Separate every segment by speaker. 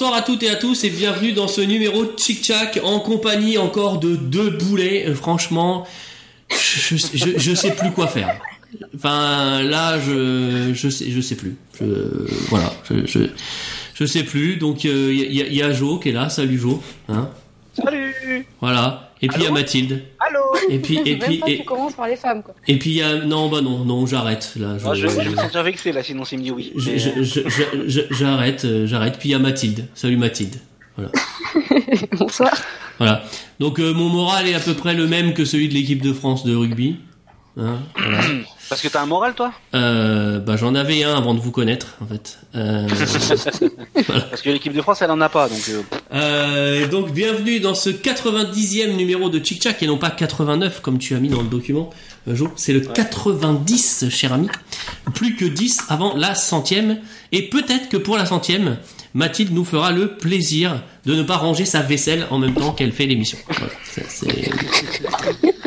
Speaker 1: Bonsoir à toutes et à tous et bienvenue dans ce numéro de Chic Chac en compagnie encore de deux boulets. Euh, franchement, je, je, je sais plus quoi faire. Enfin, là, je, je sais, je sais plus. Je, voilà, je, je, je sais plus. Donc, il y, a, y a Jo qui est là. Salut Jo. Hein
Speaker 2: Salut.
Speaker 1: Voilà. Et puis il y a Mathilde. Et puis et puis
Speaker 3: et... tu commences par les femmes quoi.
Speaker 1: Et puis il y a non bah non non j'arrête là.
Speaker 2: Je, ah, je, je, me sens vexé là sinon c'est me dit oui.
Speaker 1: J'arrête j'arrête puis il y a Mathilde. Salut Mathilde. Voilà.
Speaker 3: Bonsoir.
Speaker 1: Voilà. Donc euh, mon moral est à peu près le même que celui de l'équipe de France de rugby. Hein, voilà.
Speaker 2: Parce que t'as un moral, toi?
Speaker 1: Euh, Bah j'en avais un avant de vous connaître, en fait. Euh...
Speaker 2: Parce que l'équipe de France, elle en a pas, donc.
Speaker 1: Euh... euh donc bienvenue dans ce 90e numéro de Chick Chack et non pas 89 comme tu as mis dans le document. Euh, jour, c'est le 90, cher ami. Plus que 10 avant la centième. Et peut-être que pour la centième, Mathilde nous fera le plaisir de ne pas ranger sa vaisselle en même temps qu'elle fait l'émission. Voilà, c'est...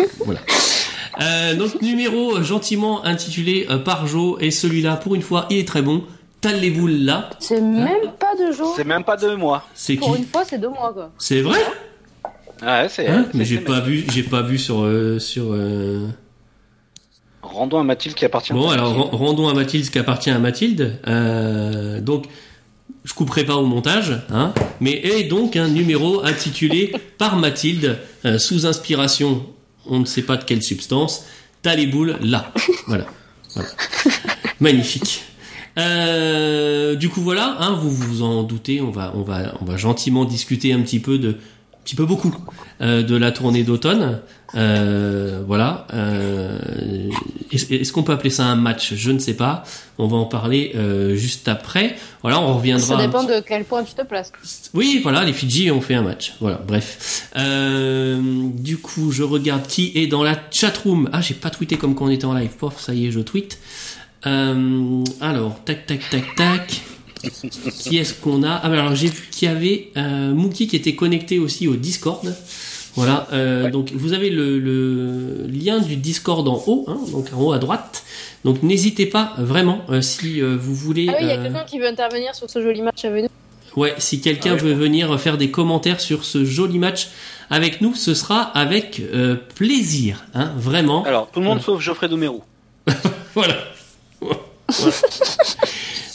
Speaker 1: Euh, donc numéro gentiment intitulé euh, par Jo et celui-là pour une fois il est très bon. T'as les boules là.
Speaker 3: C'est même pas de Jo.
Speaker 2: C'est même pas de moi.
Speaker 1: C'est
Speaker 3: Pour une fois c'est de moi quoi.
Speaker 1: C'est vrai.
Speaker 2: Ouais c'est.
Speaker 1: Hein mais j'ai pas vu j'ai pas vu sur euh, sur.
Speaker 2: Rendons à Mathilde qui appartient.
Speaker 1: Bon alors rendons à Mathilde ce qui appartient à Mathilde. donc je couperai pas au montage, hein, mais est donc un numéro intitulé par Mathilde sous inspiration on ne sait pas de quelle substance. T'as les boules là. Voilà. Magnifique. Euh, du coup voilà, hein, vous vous en doutez, on va on va on va gentiment discuter un petit peu de petit peu beaucoup euh, de la tournée d'automne. Euh, voilà. Euh, est-ce qu'on peut appeler ça un match? Je ne sais pas. On va en parler juste après. Voilà, on reviendra.
Speaker 3: Ça dépend de quel point tu te places.
Speaker 1: Oui, voilà, les Fidji ont fait un match. Voilà, bref. du coup, je regarde qui est dans la chatroom. Ah, j'ai pas tweeté comme quand on était en live. Pof, ça y est, je tweet. alors, tac, tac, tac, tac qui est-ce qu'on a? Ah, alors j'ai vu qu'il y avait euh, Mookie qui était connecté aussi au Discord. Voilà, euh, donc vous avez le, lien du Discord en haut, hein, donc en haut à droite. Donc n'hésitez pas vraiment euh, si vous voulez.
Speaker 3: Ah oui, il y a quelqu'un qui veut intervenir sur ce joli match avec nous.
Speaker 1: Ouais, si quelqu'un ah veut venir faire des commentaires sur ce joli match avec nous, ce sera avec plaisir, hein, vraiment.
Speaker 2: Alors tout le monde sauf Geoffrey Domérou.
Speaker 1: voilà. voilà.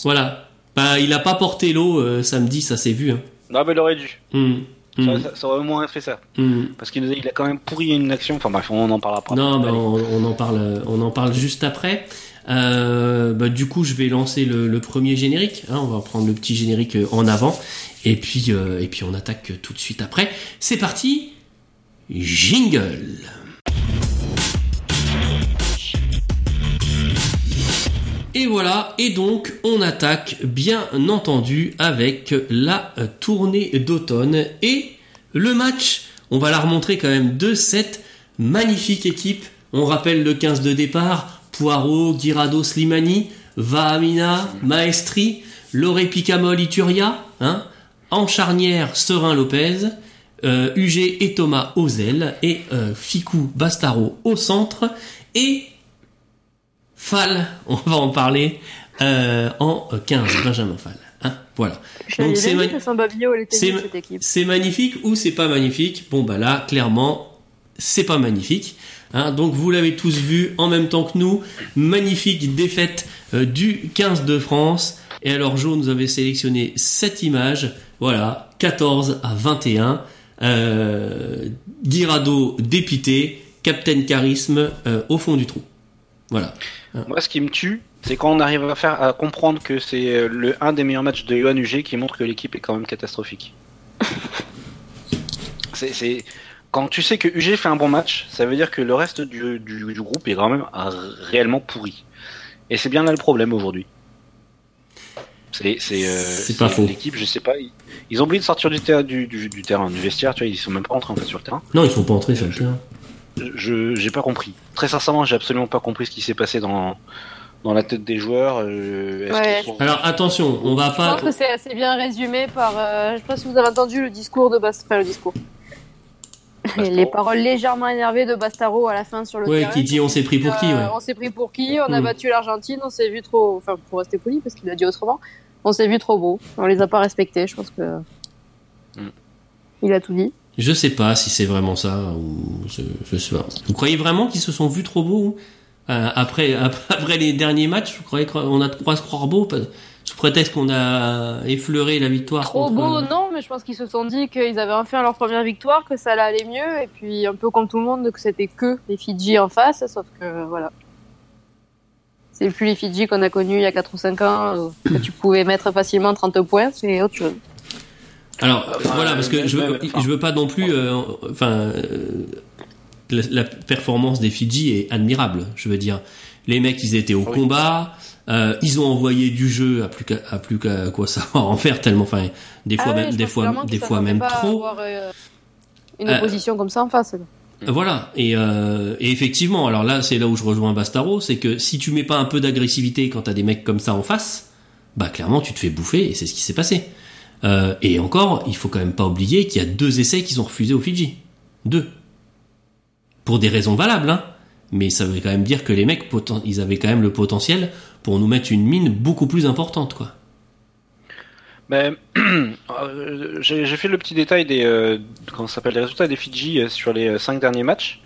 Speaker 1: voilà. Bah, il a pas porté l'eau euh, samedi, ça s'est vu. Hein.
Speaker 2: Non, mais il aurait dû.
Speaker 1: Hmm.
Speaker 2: Hmm. Ça, aurait au moins fait ça.
Speaker 1: Hmm.
Speaker 2: Parce qu'il il a quand même pourri une action. Enfin bref, on en parlera après.
Speaker 1: Non, mais on, en parle, on en parle juste après. Euh, bah, du coup, je vais lancer le, premier générique. Hein. on va prendre le petit générique euh, en avant, et puis et puis on attaque tout de suite après. C'est parti, jingle. Et voilà, et donc on attaque bien entendu avec la tournée d'automne et le match. On va la remontrer quand même de cette magnifique équipe. On rappelle le 15 de départ, Poirot, Guirado, Slimani, Vahamina, Maestri, Loré Picamol, Ituria, hein, en Serin Lopez, euh, UG et Thomas Ozel et euh, Ficou Bastaro au centre et Fall, on va en parler euh, en 15, Benjamin Fall. Hein voilà.
Speaker 3: Donc c'est
Speaker 1: c'est magnifique ou c'est pas magnifique? Bon bah là, clairement, c'est pas magnifique. Hein donc vous l'avez tous vu en même temps que nous. Magnifique défaite euh, du 15 de France. Et alors Jo nous avait sélectionné cette image. Voilà, 14 à 21. Euh, Guirado dépité, Captain Charisme euh, au fond du trou. Voilà.
Speaker 2: Moi, ce qui me tue, c'est quand on arrive à faire à comprendre que c'est euh, le un des meilleurs matchs de Johan UG qui montre que l'équipe est quand même catastrophique. c'est quand tu sais que UG fait un bon match, ça veut dire que le reste du, groupe est quand même réellement pourri. Et c'est bien là le problème aujourd'hui. C'est
Speaker 1: euh, pas faux.
Speaker 2: L'équipe, je sais pas, ils, ont oublié de sortir du, du, du, terrain, du vestiaire, tu vois, ils sont même pas entrés en fait sur le terrain.
Speaker 1: Non, ils sont pas entrés sur le terrain
Speaker 2: je j'ai pas compris. Très sincèrement, j'ai absolument pas compris ce qui s'est passé dans dans la tête des joueurs. Euh,
Speaker 1: Alors attention, on va pas.
Speaker 3: Je pense que c'est assez bien résumé par. Euh, je sais pas si vous avez entendu le discours de Bastaro. Enfin, le discours. Les paroles légèrement énervées de Bastaro à la fin sur le
Speaker 1: ouais, qui dit on s'est pris pour qui
Speaker 3: On s'est pris pour qui On a hmm. battu l'Argentine, on s'est vu trop. Enfin, pour rester poli, parce qu'il a dit autrement. On s'est vu trop beau. On les a pas respectés. Je pense que
Speaker 2: Mm.
Speaker 3: il a tout dit.
Speaker 1: Je sais pas si c'est vraiment ça ou je, je sais pas. Vous croyez vraiment qu'ils se sont vus trop beaux euh, après ap- après les derniers matchs Vous croyez qu'on a de quoi se croire beau sous prétexte qu'on a effleuré la victoire
Speaker 3: Trop beau, non, mais je pense qu'ils se sont dit qu'ils avaient enfin leur première victoire, que ça allait mieux, et puis un peu comme tout le monde, que c'était que les Fidji en face, sauf que voilà. C'est plus les Fidji qu'on a connus il y a 4 ou 5 ans, que tu pouvais mettre facilement 30 points, c'est autre chose.
Speaker 1: Alors
Speaker 2: Enfin,
Speaker 1: voilà parce que
Speaker 2: même-
Speaker 1: je veux,
Speaker 2: même- enfin,
Speaker 1: je veux pas non plus euh, enfin euh, la, la performance des Fidji est admirable. Je veux dire les mecs ils étaient au
Speaker 2: Oui.
Speaker 1: combat, euh, ils ont envoyé du jeu à plus qu'à à plus qu'à quoi savoir en faire tellement enfin des fois
Speaker 3: Ah ouais,
Speaker 1: même des fois des fois même
Speaker 3: pas
Speaker 1: trop.
Speaker 3: avoir, euh, une
Speaker 1: Euh,
Speaker 3: opposition comme ça en face.
Speaker 1: Voilà. Et, euh, et effectivement, alors là, c'est là où je rejoins Bastaro, c'est que si tu mets pas un peu d'agressivité quand t'as des mecs comme ça en face, bah clairement tu te fais bouffer et c'est ce qui s'est passé. Euh, et encore, il faut quand même pas oublier qu'il y a deux essais qu'ils ont refusés aux Fidji. Deux. Pour des raisons valables, hein. Mais ça veut quand même dire que les mecs, ils avaient quand même le potentiel pour nous mettre une mine beaucoup plus importante, quoi.
Speaker 2: Ben, euh, j'ai fait le petit détail des, euh, résultats des Fidji sur les cinq derniers matchs.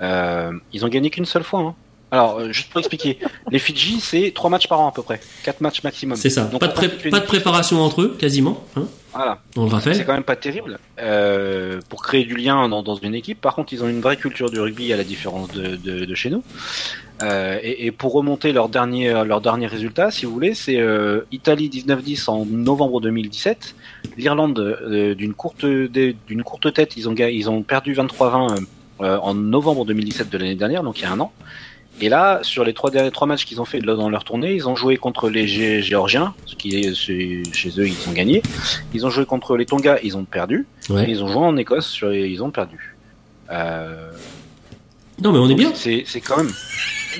Speaker 2: Ils ont gagné qu'une seule fois. hein. Alors, euh, juste pour expliquer, les Fidji, c'est trois matchs par an à peu près, quatre matchs maximum.
Speaker 1: C'est ça.
Speaker 2: Donc,
Speaker 1: pas de, pré- pas préparation entre eux, quasiment. Hein,
Speaker 2: Voilà.
Speaker 1: on le
Speaker 2: C'est
Speaker 1: rappelle.
Speaker 2: quand même pas terrible euh, pour créer du lien dans, dans une équipe. Par contre, ils ont une vraie culture du rugby à la différence de, de, de chez nous. Euh, et, et pour remonter leur dernier leur dernier résultat, si vous voulez, c'est euh, Italie 19-10 en novembre 2017. L'Irlande d'une courte d'une courte tête, ils ont ils ont perdu 23-20 euh, en novembre 2017 de l'année dernière, donc il y a un an. Et là, sur les trois derniers trois matchs qu'ils ont fait dans leur tournée, ils ont joué contre les Gé- Géorgiens, ce qui est chez eux ils ont gagné. Ils ont joué contre les Tonga, ils ont perdu. Et
Speaker 1: Ouais.
Speaker 2: ils ont joué en Écosse, sur, ils ont perdu. Euh,
Speaker 1: Non, mais on est bien.
Speaker 2: C'est c'est quand même.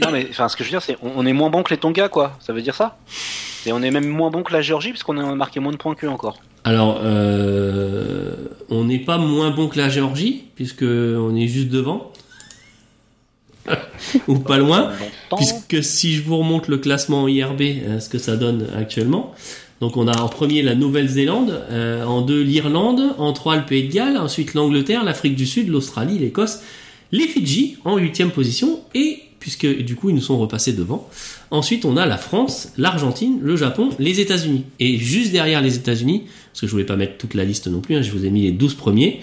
Speaker 2: Non mais enfin ce que je veux dire c'est on, on est moins bon que les Tonga quoi. Ça veut dire ça? Et on est même moins bon que la Géorgie parce qu'on a marqué moins de points qu'eux encore.
Speaker 1: Alors, euh, on n'est pas moins bon que la Géorgie, puisque on est juste devant. Ou pas loin. Puisque si je vous remonte le classement IRB, euh, ce que ça donne actuellement. Donc on a en premier la Nouvelle-Zélande, euh, en deux l'Irlande, en trois le Pays de Galles, ensuite l'Angleterre, l'Afrique du Sud, l'Australie, l'Écosse, les Fidji en huitième position et puisque du coup ils nous sont repassés devant. Ensuite on a la France, l'Argentine, le Japon, les États-Unis et juste derrière les États-Unis, parce que je voulais pas mettre toute la liste non plus, hein, je vous ai mis les 12 premiers.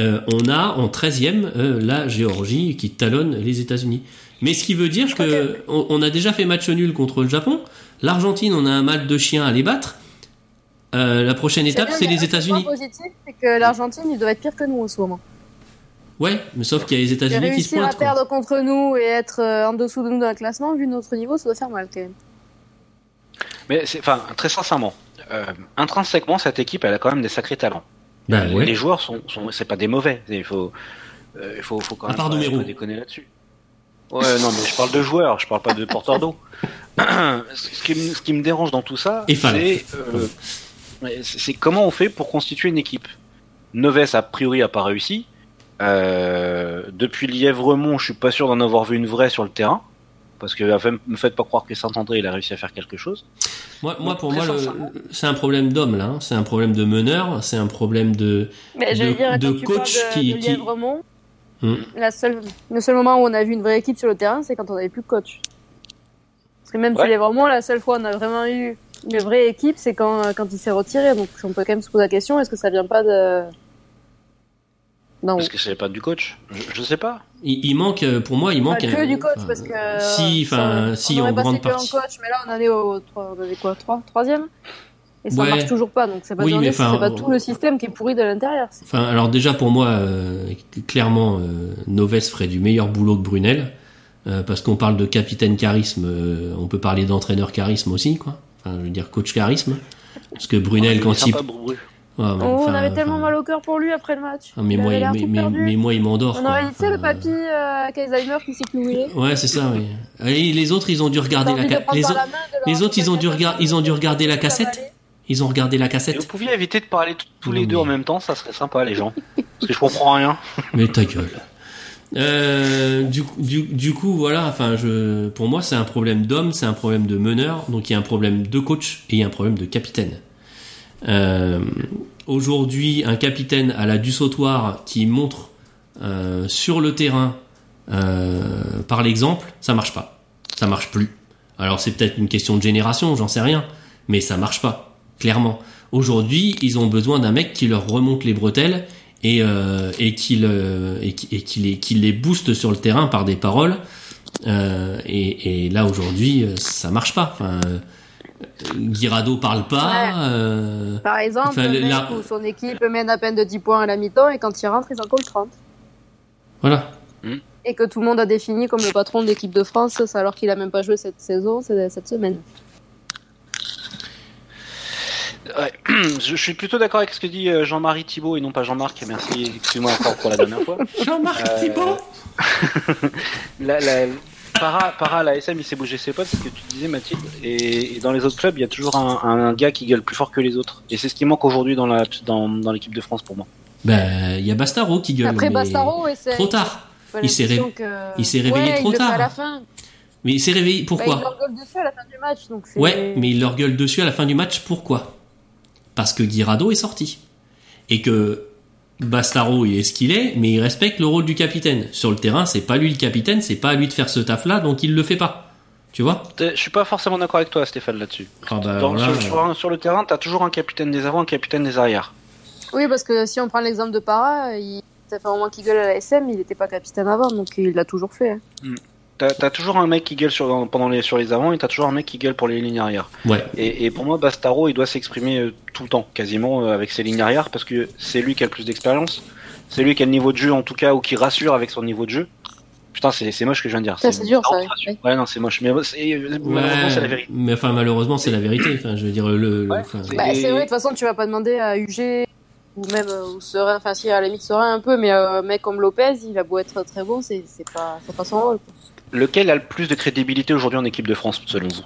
Speaker 1: Euh, on a en 13e euh, la Géorgie qui talonne les États-Unis. Mais ce qui veut dire
Speaker 3: crois
Speaker 1: que on, a déjà fait match nul contre le Japon. L'Argentine, on a un mal de chien à les battre. Euh, la prochaine étape, c'est les
Speaker 3: un
Speaker 1: États-Unis.
Speaker 3: point positif, c'est que l'Argentine, ils doivent être pire que nous en ce moment.
Speaker 1: Ouais, mais sauf qu'il y a les États-Unis qui se
Speaker 3: réussir à
Speaker 1: pointent. quoi.
Speaker 3: perdre contre nous et être en dessous de nous dans le classement, vu notre niveau, ça doit faire mal quand même.
Speaker 2: Mais c'est enfin très sincèrement, euh, intrinsèquement cette équipe elle a quand même des sacrés talents.
Speaker 1: Bah
Speaker 2: les,
Speaker 1: ouais.
Speaker 2: les joueurs sont, sont c'est pas des mauvais. Il faut euh, il faut, faut quand
Speaker 1: À
Speaker 2: même pas, déconner là-dessus. Ouais non mais je parle de joueurs, je parle pas de porteurs d'eau. ce, qui me, ce qui me dérange dans tout ça, c'est euh, c'est comment on fait pour constituer une équipe. Neves a priori a pas réussi. Euh, depuis Lièvremont, je suis pas sûr d'en avoir vu une vraie sur le terrain. Parce que enfin, me faites pas croire que Saint-André il a réussi à faire quelque chose.
Speaker 1: Moi, moi,
Speaker 2: Donc,
Speaker 1: pour moi,
Speaker 2: sincèrement.
Speaker 1: c'est un problème d'homme là. hein. C'est un problème de meneur. C'est un problème de.
Speaker 3: Mais
Speaker 1: De-
Speaker 3: dire,
Speaker 1: de coach
Speaker 3: de,
Speaker 1: qui-
Speaker 3: de
Speaker 1: qui- Hmm.
Speaker 3: la seule, le seul moment où on a vu une vraie équipe sur le terrain, c'est quand on n'avait plus de coach. Parce que même
Speaker 2: Ouais.
Speaker 3: sur Lièvremont, la seule fois où on a vraiment eu une vraie équipe, c'est quand, quand il s'est retiré. Donc on peut quand même se poser la question, est-ce que ça vient pas de... Non,
Speaker 2: Parce que c'est pas du coach. Je, je sais pas.
Speaker 1: Il, il manque, euh, pour moi, il
Speaker 3: pas
Speaker 1: manque.
Speaker 3: que
Speaker 1: un-
Speaker 3: du coach,
Speaker 1: enfin,
Speaker 3: parce que...
Speaker 1: Si, enfin,
Speaker 3: on-
Speaker 1: si,
Speaker 3: on
Speaker 1: en grande
Speaker 3: que
Speaker 1: partie.
Speaker 3: coach, mais là on en est au, on quoi, trois, troisième? Et ça
Speaker 1: Ouais.
Speaker 3: marche toujours pas, donc c'est pas,
Speaker 1: Oui, mais enfin,
Speaker 3: pas tout le système qui est pourri de l'intérieur.
Speaker 1: Enfin, alors déjà pour moi, euh, clairement, euh, Noves ferait du meilleur boulot que Brunel, euh, parce qu'on parle de capitaine charisme, euh, on peut parler d'entraîneur charisme aussi, quoi. Enfin, je veux dire coach charisme, parce que Brunel
Speaker 2: est
Speaker 1: quand il,
Speaker 2: sympa, Bru.
Speaker 3: Oh, on avait tellement mal au cœur pour lui après le match.
Speaker 1: ah, mais, moi, mais, mais, mais il m'endort.
Speaker 3: On aurait dit, tu sais, le papy euh, avec Alzheimer qui sait plus où il est.
Speaker 1: Ouais, c'est ça. Oui. Et les autres, ils ont dû regarder la, ca- les, autres-
Speaker 3: la
Speaker 1: les ils ont dû ils ont dû regarder la cassette. Ils ont regardé la
Speaker 2: Et vous
Speaker 1: cassette.
Speaker 2: pouviez éviter de parler tous les deux
Speaker 1: mais-
Speaker 2: en même temps, ça serait sympa, les gens. Parce que je comprends rien.
Speaker 1: Mais ta gueule. Euh, du, coup- du, du coup, voilà. Enfin, je, pour moi, c'est un problème d'homme, c'est un problème de meneur. Donc, il y a un problème de coach et il y a un problème de capitaine. Euh, Aujourd'hui, un capitaine à la du sautoir qui montre euh, sur le terrain euh, par l'exemple, ça marche pas. Ça marche plus. Alors, c'est peut-être une question de génération, j'en sais rien, mais ça marche pas. Clairement. Aujourd'hui, ils ont besoin d'un mec qui leur remonte les bretelles et, euh, et qui le- et qui, les, qui les booste sur le terrain par des paroles. Euh, et, et là aujourd'hui, euh, ça marche pas. Euh, Guirado parle pas.
Speaker 3: Ouais.
Speaker 1: euh,
Speaker 3: Par exemple,
Speaker 1: Enfin,
Speaker 3: le
Speaker 1: le-
Speaker 3: mec
Speaker 1: la-
Speaker 3: où son équipe mène à peine de 10 points à la mi-temps et quand il rentre, ils en comptent 30.
Speaker 1: voilà.
Speaker 3: Et que tout le monde a défini comme le patron de l'équipe de France, alors qu'il a même pas joué cette saison, cette semaine.
Speaker 2: Ouais. Je, suis plutôt d'accord avec ce que dit euh, Jean-Marie Thibault et non pas Jean-Marc. Merci, excuse-moi encore pour la dernière fois.
Speaker 1: Jean-Marc
Speaker 2: Euh,
Speaker 1: Thibault?
Speaker 2: La, la, para, para, la SM, il s'est bougé ses potes, c'est ce que tu disais, Mathilde. Et, et dans les autres clubs, il y a toujours un, un gars qui gueule plus fort que les autres. Et c'est ce qui manque aujourd'hui dans la dans, dans l'équipe de France pour moi.
Speaker 1: Ben, il y a Bastaro qui gueule.
Speaker 3: Après
Speaker 1: mais
Speaker 3: Bastaro, c'est.
Speaker 1: Trop tard. il s'est réve-
Speaker 3: que-
Speaker 1: réveillé
Speaker 3: Ouais,
Speaker 1: trop
Speaker 3: il le fait
Speaker 1: tard.
Speaker 3: à la fin.
Speaker 1: Mais il s'est réveillé.
Speaker 3: Bah,
Speaker 1: Pourquoi
Speaker 3: il leur gueule dessus à la fin du match. Donc
Speaker 1: Ouais, mais il leur gueule dessus à la fin du match. Pourquoi? Parce que Guirado est sorti. Et que Bastaro, il est ce qu'il est, mais il respecte le rôle du capitaine. Sur le terrain, c'est pas lui le capitaine, c'est pas à lui de faire ce taf-là, donc il le fait pas. Tu vois?
Speaker 2: Je suis pas forcément d'accord avec toi, Stéphane, là-dessus.
Speaker 1: Ah bah,
Speaker 2: Dans-
Speaker 1: alors là,
Speaker 2: sur, sur un- sur le terrain, t'as toujours un capitaine des avants, un capitaine des arrières.
Speaker 3: Oui, parce que si on prend l'exemple de Para, il... ça fait au moins qu'il gueule à la SM, il n'était pas capitaine avant, donc il l'a toujours fait. hein.
Speaker 2: T'as t'as toujours un mec qui gueule sur, pendant les, sur les avants et t'as toujours un mec qui gueule pour les lignes arrière.
Speaker 1: Ouais.
Speaker 2: Et, et pour moi, Bastaro, il doit s'exprimer euh, tout le temps, quasiment, euh, avec ses lignes arrière, parce que c'est lui qui a le plus d'expérience. C'est lui qui a le niveau de jeu, en tout cas, ou qui rassure avec son niveau de jeu. Putain, c'est c'est moche ce que je viens de dire.
Speaker 3: Ça, c'est dur, ça, ouais.
Speaker 2: Ouais, non, c'est moche. Mais c'est- malheureusement, c'est la vérité.
Speaker 1: Mais enfin, malheureusement, c'est la vérité. Enfin, je veux dire, le. le-
Speaker 2: Ouais,
Speaker 1: enfin,
Speaker 2: c'est-
Speaker 3: Bah, vrai, de toute façon, tu vas pas demander à UG ou même euh, ou Serein, enfin si à la limite Serein un peu, mais euh, un mec comme Lopez, il a beau être très bon, c'est c'est pas, c'est pas son rôle. quoi.
Speaker 2: Lequel a le plus de crédibilité aujourd'hui en équipe de France, selon vous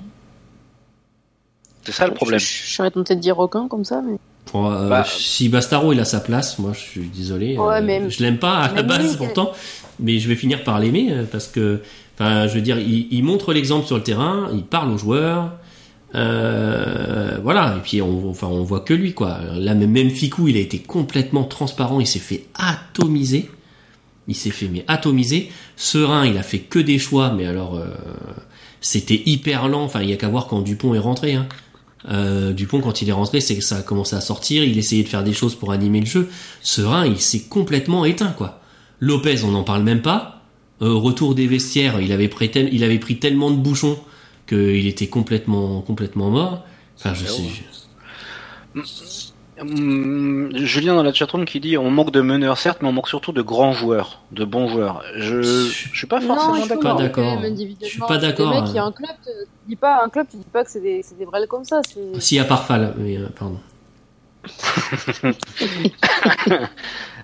Speaker 2: C'est ça le problème.
Speaker 3: Je, je, je serais tenté de dire aucun comme ça, mais.
Speaker 1: pour, euh,
Speaker 2: Bah-
Speaker 1: si Bastaro il a sa place, moi je suis désolé.
Speaker 3: Ouais,
Speaker 1: euh,
Speaker 3: mais-
Speaker 1: je l'aime pas à la base
Speaker 3: lui,
Speaker 1: pourtant, mais je vais finir par l'aimer euh, parce que, enfin, je veux dire, il, il montre l'exemple sur le terrain, il parle aux joueurs, euh, voilà. Et puis on, enfin, on voit que lui quoi. Là même, même Ficou, il a été complètement transparent, il s'est fait atomiser. Il s'est fait mais atomiser. Serein, il a fait que des choix, mais alors euh, c'était hyper lent. Enfin, il y a qu'à voir quand Dupont est rentré. Hein. Euh, Dupont, quand il est rentré, c'est que ça a commencé à sortir. Il essayait de faire des choses pour animer le jeu. Serein, il s'est complètement éteint, quoi. Lopez, on n'en parle même pas. Euh, retour des vestiaires, il avait pris, tel- il avait pris tellement de bouchons qu'il était complètement, complètement mort. Enfin, je sais.
Speaker 2: Hum, Julien dans la chatroom qui dit on manque de meneurs certes mais on manque surtout de grands joueurs, de bons joueurs. Je, je suis pas forcément d'accord.
Speaker 1: Je suis pas d'accord, hein.
Speaker 3: il y a un club, tu dis pas un club, tu dis pas que c'est des, c'est des vrais comme ça. c'est-
Speaker 1: Si, à part Fall, mais euh, pardon.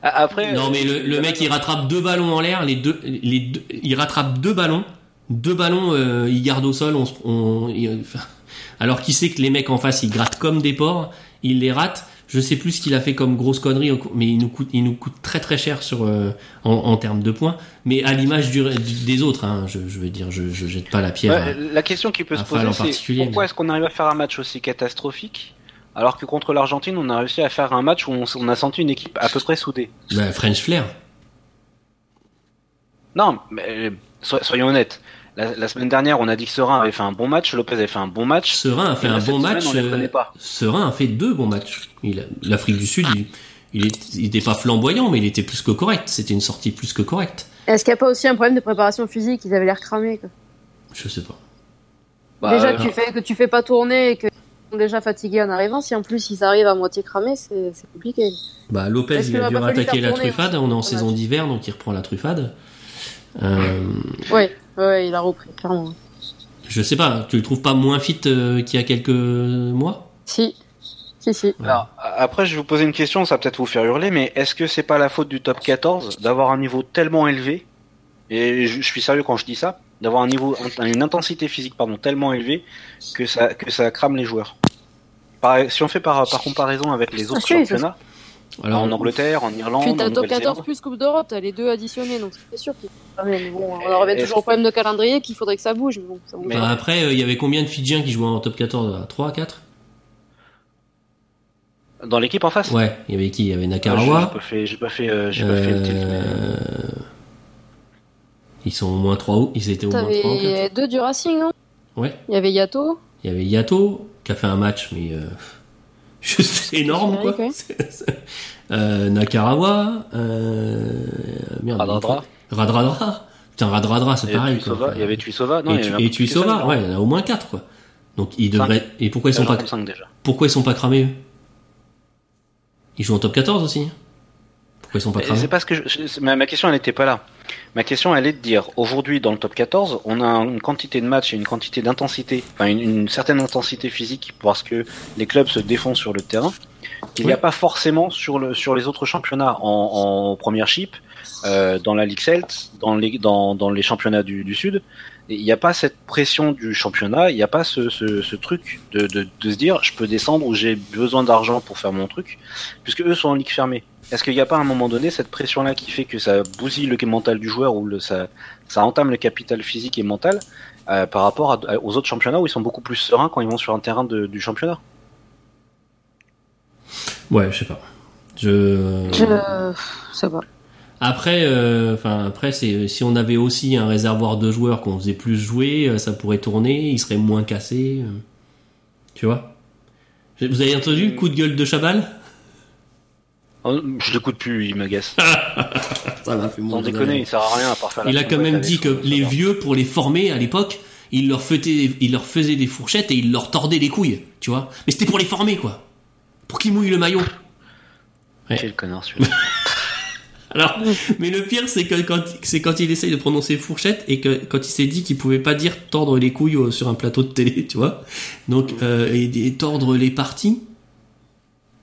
Speaker 2: Après,
Speaker 1: Non, mais le, le mec, il rattrape deux ballons en l'air, les deux, les deux, il rattrape deux ballons, deux ballons, euh, il garde au sol, on, il- alors qu'il sait que les mecs en face, ils grattent comme des porcs, il les rate. Je sais plus ce qu'il a fait comme grosse connerie, mais il nous coûte, il nous coûte très très cher sur euh, en, en termes de points. Mais à l'image du, du- des autres, hein, je, je veux dire, je, je jette pas la pierre.
Speaker 2: Ouais, la question qui peut se poser c'est pourquoi
Speaker 1: mais-
Speaker 2: est-ce qu'on arrive à faire un match aussi catastrophique alors que contre l'Argentine on a réussi à faire un match où on, on a senti une équipe à peu près soudée?
Speaker 1: Bah, French Flair.
Speaker 2: Non, mais euh, so- soyons honnêtes. La, la semaine dernière, on a dit que Serein avait fait un bon match, Lopez avait fait un bon match.
Speaker 1: Serein a fait un bon match. euh,
Speaker 2: reconnaît pas.
Speaker 1: Serein a fait deux bons matchs. L'Afrique du Sud, il, il, est- il était pas flamboyant, mais il était plus que correct. C'était une sortie plus que correcte.
Speaker 3: Est-ce qu'il n'y a pas aussi un problème de préparation physique? Ils avaient l'air cramés. quoi.
Speaker 1: Je sais pas.
Speaker 2: Bah,
Speaker 3: déjà
Speaker 2: euh,
Speaker 3: que tu fais que tu fais pas tourner et qu'ils sont déjà fatigués en arrivant, si en plus ils arrivent à moitié cramés, c'est compliqué.
Speaker 1: Bah, Lopez, il a
Speaker 3: va
Speaker 1: dû
Speaker 3: faire
Speaker 1: la truffade.
Speaker 3: aussi
Speaker 1: On est en saison d'hiver, donc il reprend la truffade. Euh,
Speaker 3: Ouais, il a repris clairement.
Speaker 1: je sais pas, tu le trouves pas moins fit euh, qu'il y a quelques mois?
Speaker 3: Si, si, si.
Speaker 2: Alors, après, je vais vous poser une question, ça va peut-être vous faire hurler, mais est-ce que c'est pas la faute du top 14 d'avoir un niveau tellement élevé Et je, je suis sérieux quand je dis ça, d'avoir un niveau, un- une intensité physique pardon tellement élevée que ça que ça crame les joueurs? Par- si on fait par, par comparaison avec les autres
Speaker 3: Ah, si, ça-
Speaker 2: championnats,
Speaker 1: Alors,
Speaker 2: en Angleterre, en Irlande,
Speaker 3: Puis
Speaker 2: en
Speaker 3: t'as top 14
Speaker 2: Nouvelle-Zélande.
Speaker 3: plus Coupe d'Europe, t'as les deux additionnés, donc c'est sûr qu'il bon, on en revient toujours au problème de calendrier qu'il faudrait que ça bouge, mais bon, ça bouge
Speaker 2: Mais-
Speaker 3: pas.
Speaker 1: bah, après, euh, il y avait combien de Fidjiens qui jouaient en top 14 là? 3, 4
Speaker 2: Dans l'équipe en face?
Speaker 1: Ouais, il y avait qui? Il y avait
Speaker 2: J'ai
Speaker 1: Nakarawa.
Speaker 2: pas fait, j'ai pas fait, euh, j'ai pas fait le tilt. mais-
Speaker 1: Euh, Ils sont au moins 3 ou Ils étaient au moins 3 ou 4
Speaker 3: T'avais deux du Racing, non?
Speaker 1: Ouais.
Speaker 3: Il y avait Yato.
Speaker 1: Il y avait Yato qui a fait un match, mais euh, juste énorme quoi. Euh, Nakarawa, euh, merde,
Speaker 2: Radradra.
Speaker 1: Radradra. Putain, Radradra, c'est pareil. quoi.
Speaker 2: Il y avait Tuisova, non,
Speaker 1: et
Speaker 2: il y avait
Speaker 1: Tuisova,
Speaker 2: mais
Speaker 1: ouais, il y en a au moins 4 quoi. Donc ils devraient. Et pourquoi ils sont pas
Speaker 2: déjà.
Speaker 1: pourquoi ils sont pas cramés eux? Ils jouent en top 14 aussi. Pourquoi ils sont pas
Speaker 2: Mais
Speaker 1: cramés
Speaker 2: C'est parce que je- ma, ma question elle n'était pas là. Ma question elle est de dire aujourd'hui dans le top 14, on a une quantité de matchs et une quantité d'intensité, enfin une, une certaine intensité physique parce que les clubs se défendent sur le terrain. Il n'y a pas forcément sur le sur les autres championnats en, en première chip, euh, dans la Ligue Celt, dans les dans, dans les championnats du, du sud. Il n'y a pas cette pression du championnat, il n'y a pas ce, ce, ce truc de, de, de se dire je peux descendre ou j'ai besoin d'argent pour faire mon truc, puisque eux sont en ligue fermée. Est-ce qu'il n'y a pas à un moment donné cette pression-là qui fait que ça bousille le mental du joueur ou le, ça, ça entame le capital physique et mental euh, par rapport à- aux autres championnats où ils sont beaucoup plus sereins quand ils vont sur un terrain de- du championnat?
Speaker 1: Ouais, je sais pas. Je.
Speaker 3: Je... Ça va.
Speaker 1: Après, euh, enfin après, c'est si on avait aussi un réservoir de joueurs qu'on faisait plus jouer, euh, ça pourrait tourner, il serait moins cassé. euh, Tu vois? Vous avez entendu le coup de gueule de Chabal
Speaker 2: Je l'écoute plus, il m'agace.
Speaker 1: Ça m'a fait
Speaker 2: Sans déconner, il sert à rien à part faire la
Speaker 1: Il a quand même dit que les vieux, pour les former à l'époque, il leur faisait, il leur faisait des fourchettes et il leur tordait les couilles, tu vois. Mais c'était pour les former, quoi. Pour qu'ils mouillent le maillot. Ouais.
Speaker 2: Quel connard celui-là.
Speaker 1: Alors, mais le pire, c'est que quand, c'est quand il essaye de prononcer fourchette et que quand il s'est dit qu'il pouvait pas dire tordre les couilles au- sur un plateau de télé, tu vois. Donc, euh, et, et tordre les parties.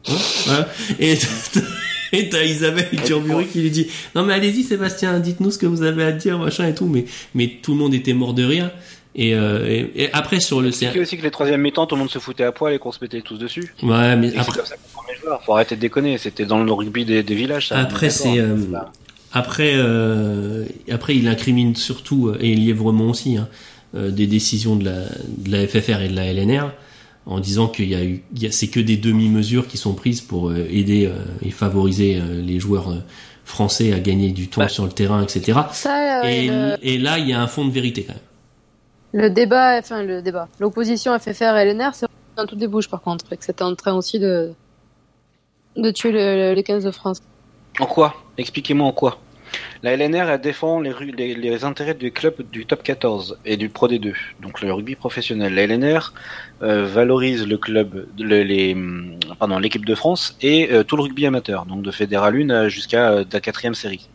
Speaker 1: Hein, voilà. Et, et t'as Isabelle Turburi qui lui dit, non mais allez-y Sébastien, dites-nous ce que vous avez à dire, machin et tout. Mais, mais tout le monde était mort de rire. Et, euh, et, et après sur le, c'est-
Speaker 2: aussi que les troisième mi-temps, tout le monde se foutait à poil et qu'on se mettait tous dessus.
Speaker 1: ouais, mais
Speaker 2: Et
Speaker 1: après,
Speaker 2: comme ça les joueurs. Faut arrêter de déconner. C'était dans le rugby des, des villages. Ça,
Speaker 1: Après, c'est, euh, Après, euh, après, il incrimine surtout, euh, et Lièvremont aussi, hein, euh, des décisions de la, de la FFR et de la LNR, en disant qu'il y a eu, il y a- c'est que des demi-mesures qui sont prises pour euh, aider euh, et favoriser euh, les joueurs français à gagner du temps
Speaker 2: Bah.
Speaker 1: sur le terrain, etc.
Speaker 3: Ça, euh,
Speaker 1: Et,
Speaker 3: le,
Speaker 1: et là, il y a un fond de vérité quand même.
Speaker 3: le débat, enfin le débat, l'opposition FFR et LNR, c'est dans toutes les bouches par contre, et que c'était en train aussi de de tuer le, le 15 de France.
Speaker 2: En quoi? Expliquez-moi en quoi. La LNR, elle défend les, ru- les, les intérêts du club du top 14 et du Pro D2, donc le rugby professionnel. La LNR euh, valorise le club, le- les, pardon, l'équipe de France et euh, tout le rugby amateur, donc de Fédéral 1 euh, jusqu'à euh, la quatrième série.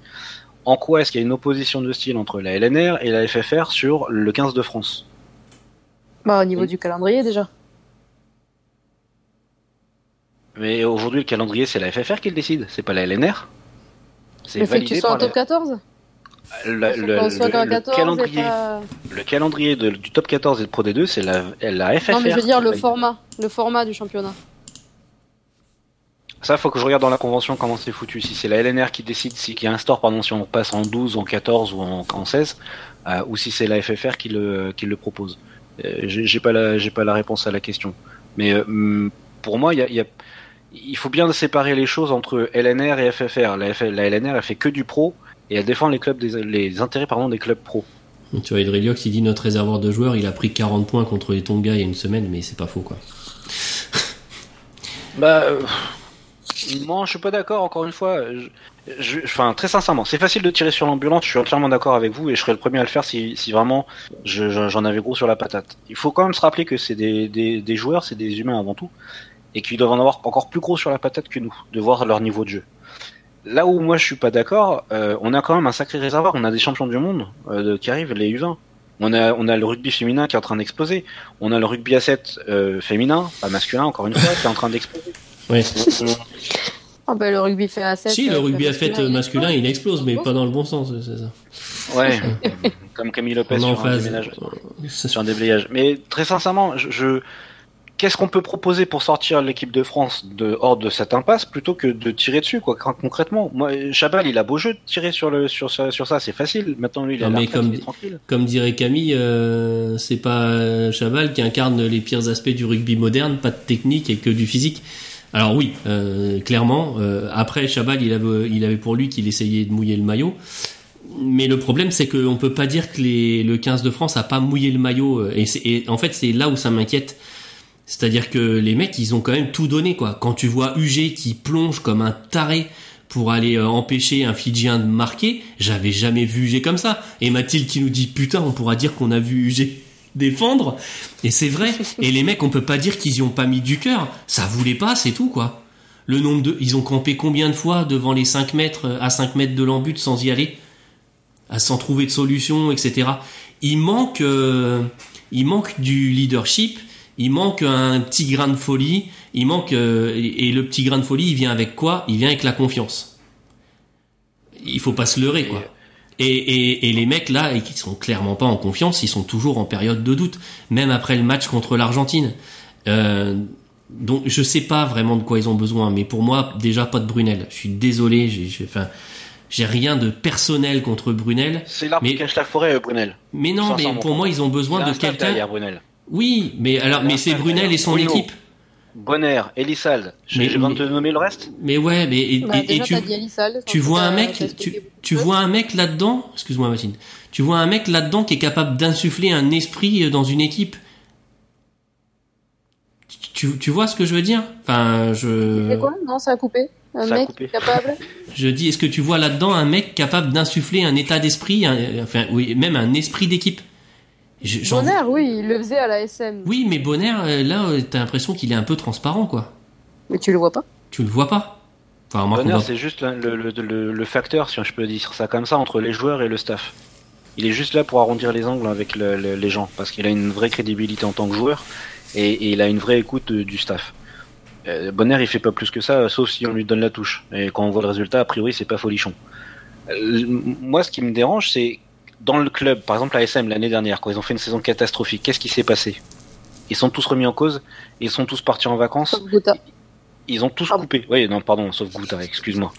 Speaker 2: En quoi est-ce qu'il y a une opposition de style entre la LNR et la FFR sur le 15 de France?
Speaker 3: Bah au niveau
Speaker 2: Oui.
Speaker 3: du calendrier déjà.
Speaker 2: Mais aujourd'hui, le calendrier, c'est la FFR qui le décide, c'est pas la LNR. C'est
Speaker 3: Le fait que
Speaker 2: validé
Speaker 3: tu sois en
Speaker 2: par
Speaker 3: top 14
Speaker 2: la- le,
Speaker 3: soit
Speaker 2: le-
Speaker 3: en
Speaker 2: le
Speaker 3: 14 et
Speaker 2: calendrier.
Speaker 3: pas-
Speaker 2: Le calendrier de- du top 14 et de Pro D2, c'est la, la FFR.
Speaker 3: Non mais je veux dire le format, le format du championnat.
Speaker 2: Ça, faut que je regarde dans la convention comment c'est foutu. Si c'est la LNR qui décide, si qui instaure, pardon, si on passe en 12, en 14 ou en, en 16, euh, ou si c'est la FFR qui le, qui le propose. Euh, J'ai pas la, pas la réponse à la question. Mais euh, pour moi, il y a, il y a- il faut bien séparer les choses entre LNR et FFR. La, F- la LNR, elle fait que du pro et elle défend les clubs des, les intérêts pardon des clubs pro.
Speaker 1: Tu vois, Edreliox, il dit notre réservoir de joueurs, il a pris 40 points contre les Tonga il y a une semaine, mais c'est pas faux quoi.
Speaker 2: Bah, euh, moi, je suis pas d'accord. Encore une fois, je, je- enfin, très sincèrement, c'est facile de tirer sur l'ambulance. Je suis entièrement d'accord avec vous et je serais le premier à le faire si, si vraiment je- je- j'en avais gros sur la patate. Il faut quand même se rappeler que c'est des, des, des joueurs, c'est des humains avant tout, et qu'ils doivent en avoir encore plus gros sur la patate que nous, de voir leur niveau de jeu. Là où moi je suis pas d'accord, euh, on a quand même un sacré réservoir. On a des champions du monde euh, de- qui arrivent, les U20. On a, on a le rugby féminin qui est en train d'exploser. On a le rugby à 7 euh, féminin, pas masculin encore une fois, qui est en train d'exploser.
Speaker 1: Ouais.
Speaker 3: Ah bah le rugby fait à 7.
Speaker 1: Si, le rugby à fête masculin, il explose, mais pas dans le bon sens, c'est ça.
Speaker 2: Ouais, comme Camille Lopez sur un, déménage, sur un déblayage. Mais très sincèrement, je, je- qu'est-ce qu'on peut proposer pour sortir l'équipe de France de, hors de cette impasse plutôt que de tirer dessus quoi concrètement moi Chabal il a beau jeu de tirer sur le sur ça sur ça c'est facile maintenant lui il
Speaker 1: Non, mais comme-
Speaker 2: il est tranquille
Speaker 1: Comme dirait Camille, euh, c'est pas Chabal qui incarne les pires aspects du rugby moderne, pas de technique et que du physique. Alors oui, euh, clairement. euh, après Chabal, il avait, il avait pour lui qu'il essayait de mouiller le maillot. Mais le problème, c'est qu'on peut pas dire que les, le 15 de France a pas mouillé le maillot. euh, et en fait, c'est là où ça m'inquiète. C'est-à-dire que les mecs, ils ont quand même tout donné, quoi. Quand tu vois UG qui plonge comme un taré pour aller euh, empêcher un Fidjien de marquer, j'avais jamais vu UG comme ça. Et Mathilde qui nous dit, putain, on pourra dire qu'on a vu UG défendre. Et c'est vrai. Et les mecs, on peut pas dire qu'ils y ont pas mis du cœur. Ça voulait pas, c'est tout, quoi. Le nombre de, ils ont campé combien de fois devant les 5 mètres, euh, à 5 mètres de l'embut sans y aller? À sans trouver de solution, etc. Il manque, euh, il manque du leadership. Il manque un petit grain de folie. Il manque euh, et, le petit grain de folie, il vient avec quoi? Il vient avec la confiance. Il faut pas se leurrer, quoi. Et, et, et les mecs là, et qui sont clairement pas en confiance, ils sont toujours en période de doute, même après le match contre l'Argentine. Euh, donc je sais pas vraiment de quoi ils ont besoin, mais pour moi déjà pas de Brunel. Je suis désolé, j'ai, enfin, j'ai rien de personnel contre Brunel,
Speaker 2: c'est l'arbre
Speaker 1: Mais-
Speaker 2: qui cache la forêt euh, Brunel
Speaker 1: mais non, mais pour moi ils ont
Speaker 2: il
Speaker 1: besoin de quelqu'un. Oui, mais alors, mais c'est Brunel et son.
Speaker 2: Bruno.
Speaker 1: équipe.
Speaker 2: Bonner Elisald j'ai
Speaker 1: Mais-
Speaker 2: j'ai besoin
Speaker 1: mais-
Speaker 2: de te nommer le reste
Speaker 1: Mais ouais, mais et,
Speaker 3: Bah,
Speaker 1: et- et
Speaker 3: déjà,
Speaker 1: tu,
Speaker 3: dit
Speaker 1: vois un
Speaker 3: t'as-
Speaker 1: mec, tu, vois un mec là-dedans, excuse-moi Mathilde, tu vois un mec là-dedans qui est capable d'insuffler un esprit euh, dans une équipe. Tu, tu vois ce que je veux dire? Enfin, je,
Speaker 3: C'est quoi? Non, ça a coupé. Un
Speaker 2: Ça a
Speaker 3: mec
Speaker 2: coupé.
Speaker 3: capable?
Speaker 1: je dis, est-ce que tu vois là-dedans un mec capable d'insuffler un état d'esprit, un- enfin, oui, même un esprit d'équipe? Je-
Speaker 3: Bonner, oui, il le faisait à la SM.
Speaker 1: Oui, mais Bonner, euh, là, euh, t'as l'impression qu'il est un peu transparent, quoi.
Speaker 3: Mais tu le vois pas?
Speaker 1: Tu le vois pas? Enfin, moi,
Speaker 2: Bonner c'est juste le, le, le, le facteur si je peux dire ça comme ça entre les joueurs et le staff il est juste là pour arrondir les angles avec le- le- les gens parce qu'il a une vraie crédibilité en tant que joueur et, et il a une vraie écoute euh, du staff Euh, Bonner il fait pas plus que ça sauf si on lui donne la touche et quand on voit le résultat a priori c'est pas folichon Euh, moi ce qui me dérange c'est dans le club par exemple la SM l'année dernière quand ils ont fait une saison catastrophique qu'est-ce qui s'est passé? Ils sont tous remis en cause ils sont tous partis en vacances
Speaker 3: Sauf Gouta.
Speaker 2: ils ont tous
Speaker 3: Pardon.
Speaker 2: coupé oui non pardon sauf Gouta excuse-moi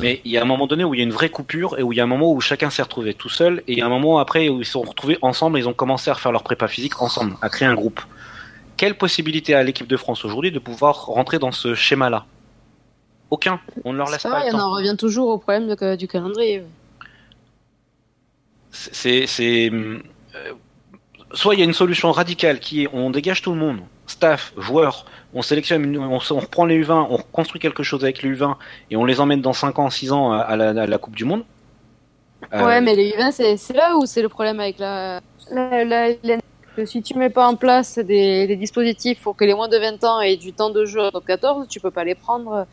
Speaker 2: mais il y a un moment donné où il y a une vraie coupure et où il y a un moment où chacun s'est retrouvé tout seul et il y a un moment après où ils se sont retrouvés ensemble et ils ont commencé à refaire leur prépa physique ensemble, à créer un groupe. Quelle possibilité a l'équipe de France aujourd'hui de pouvoir rentrer dans ce schéma-là? Aucun. On ne leur laisse
Speaker 3: Ça
Speaker 2: pas
Speaker 3: va,
Speaker 2: le
Speaker 3: il y en
Speaker 2: temps.
Speaker 3: en revient toujours au problème de- du calendrier.
Speaker 2: C'est, c'est, euh, soit il y a une solution radicale qui est on dégage tout le monde, staff, joueurs, on sélectionne, on, reprend les U20, on construit quelque chose avec les U20 et on les emmène dans 5 ans, 6 ans à, la, Coupe du Monde. Euh,
Speaker 3: Ouais, mais les U20, c'est là où c'est le problème avec la, si tu mets pas en place des, dispositifs pour que les moins de 20 ans aient du temps de jeu à top 14, tu peux pas les prendre.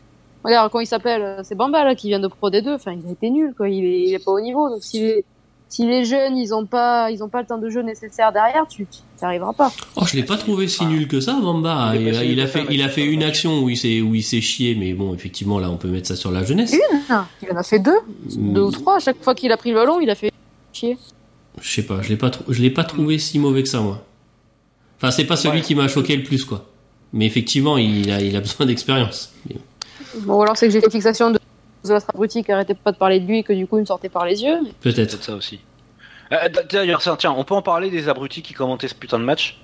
Speaker 3: Regarde, comment il s'appelle C'est Bamba, là, qui vient de Pro D2. Enfin, il a été nul, quoi. Il est, est pas au niveau. Donc, si les, si les jeunes, ils ont pas, ils ont pas le temps de jeu nécessaire derrière, tu, tu t'arriveras pas.
Speaker 1: Oh, je l'ai pas trouvé si nul que ça, Bamba.
Speaker 2: Il
Speaker 1: Il, a fait, il a fait une action où il s'est, où il s'est chié, mais bon, effectivement, là, on peut mettre ça sur la jeunesse.
Speaker 3: Une Il en a fait deux.
Speaker 1: Mm.
Speaker 3: Deux ou trois. À chaque fois qu'il a pris le ballon, il a fait chier.
Speaker 1: Je sais pas, je l'ai pas, je l'ai pas trouvé si mauvais que ça, moi. Enfin, c'est pas celui
Speaker 2: Ouais.
Speaker 1: qui m'a choqué le plus, quoi. Mais effectivement, il a, il a besoin d'expérience.
Speaker 3: Bon, alors c'est que j'ai fait fixation de de l'autre abruti qui arrêtait pas de parler de lui et que du coup il me sortait par les yeux.
Speaker 1: Peut-être.
Speaker 2: ça aussi. Euh, D'ailleurs, tiens, on peut en parler des abrutis qui commentaient ce putain de match?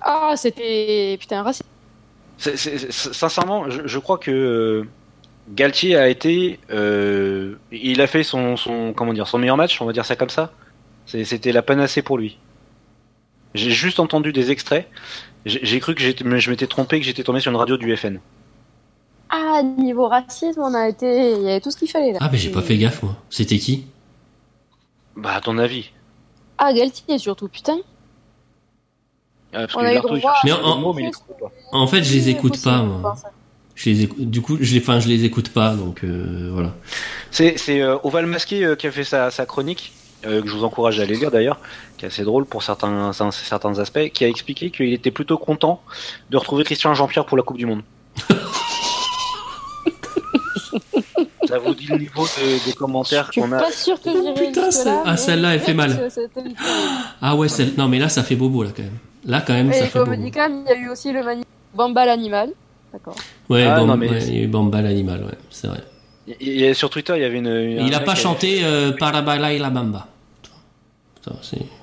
Speaker 3: Ah, c'était putain raciste.
Speaker 2: C'est- c'est- c'est- sincèrement, je, je crois que euh, Galtier a été, euh, il a fait son, son, comment dire, son meilleur match, on va dire ça comme ça. C'est- C'était la panacée pour lui. J'ai juste entendu des extraits. J'ai j'ai cru que j'étais- je m'étais trompé, que j'étais tombé sur une radio du FN.
Speaker 3: Ah, niveau racisme, on a été. Il y avait tout ce qu'il fallait là.
Speaker 1: Ah, mais j'ai pas fait gaffe, moi. C'était qui?
Speaker 2: Bah, à ton avis
Speaker 3: Ah, Galtier surtout, putain.
Speaker 2: Ah, parce
Speaker 3: On
Speaker 2: que
Speaker 3: a eu droit-
Speaker 1: Mais en-
Speaker 2: mot, mais.
Speaker 1: En fait, je les écoute
Speaker 3: possible,
Speaker 1: pas, moi.
Speaker 3: pense.
Speaker 1: Je les écoute, du coup, je les, enfin, je les écoute pas, donc euh, voilà.
Speaker 2: C'est c'est, euh, Oval Masqué euh, qui a fait sa, sa chronique, euh, que je vous encourage à aller lire d'ailleurs, qui est assez drôle pour certains, certains aspects, qui a expliqué qu'il était plutôt content de retrouver Christian Jean-Pierre pour la Coupe du Monde. Ça vous dit le niveau de- des commentaires
Speaker 3: Je suis
Speaker 2: qu'on a.
Speaker 3: pas sûr que j'irai
Speaker 1: Putain,
Speaker 3: là.
Speaker 1: ah, celle-là, elle fait mal. Ah ouais, celle- non, mais là, ça fait bobo, là, quand même. Là, quand même, ça
Speaker 3: Et
Speaker 1: fait
Speaker 3: comme
Speaker 1: bobo.
Speaker 3: il y a eu aussi le mani Bamba l'animal. D'accord.
Speaker 1: Ouais,
Speaker 2: Ah, non,
Speaker 1: ouais, il y a eu Bamba l'animal, ouais, c'est vrai.
Speaker 2: Il y a- sur Twitter, il y avait une. une-
Speaker 1: il
Speaker 2: un
Speaker 1: a pas chanté
Speaker 2: avait-
Speaker 1: euh, Parabala et la Bamba. Putain,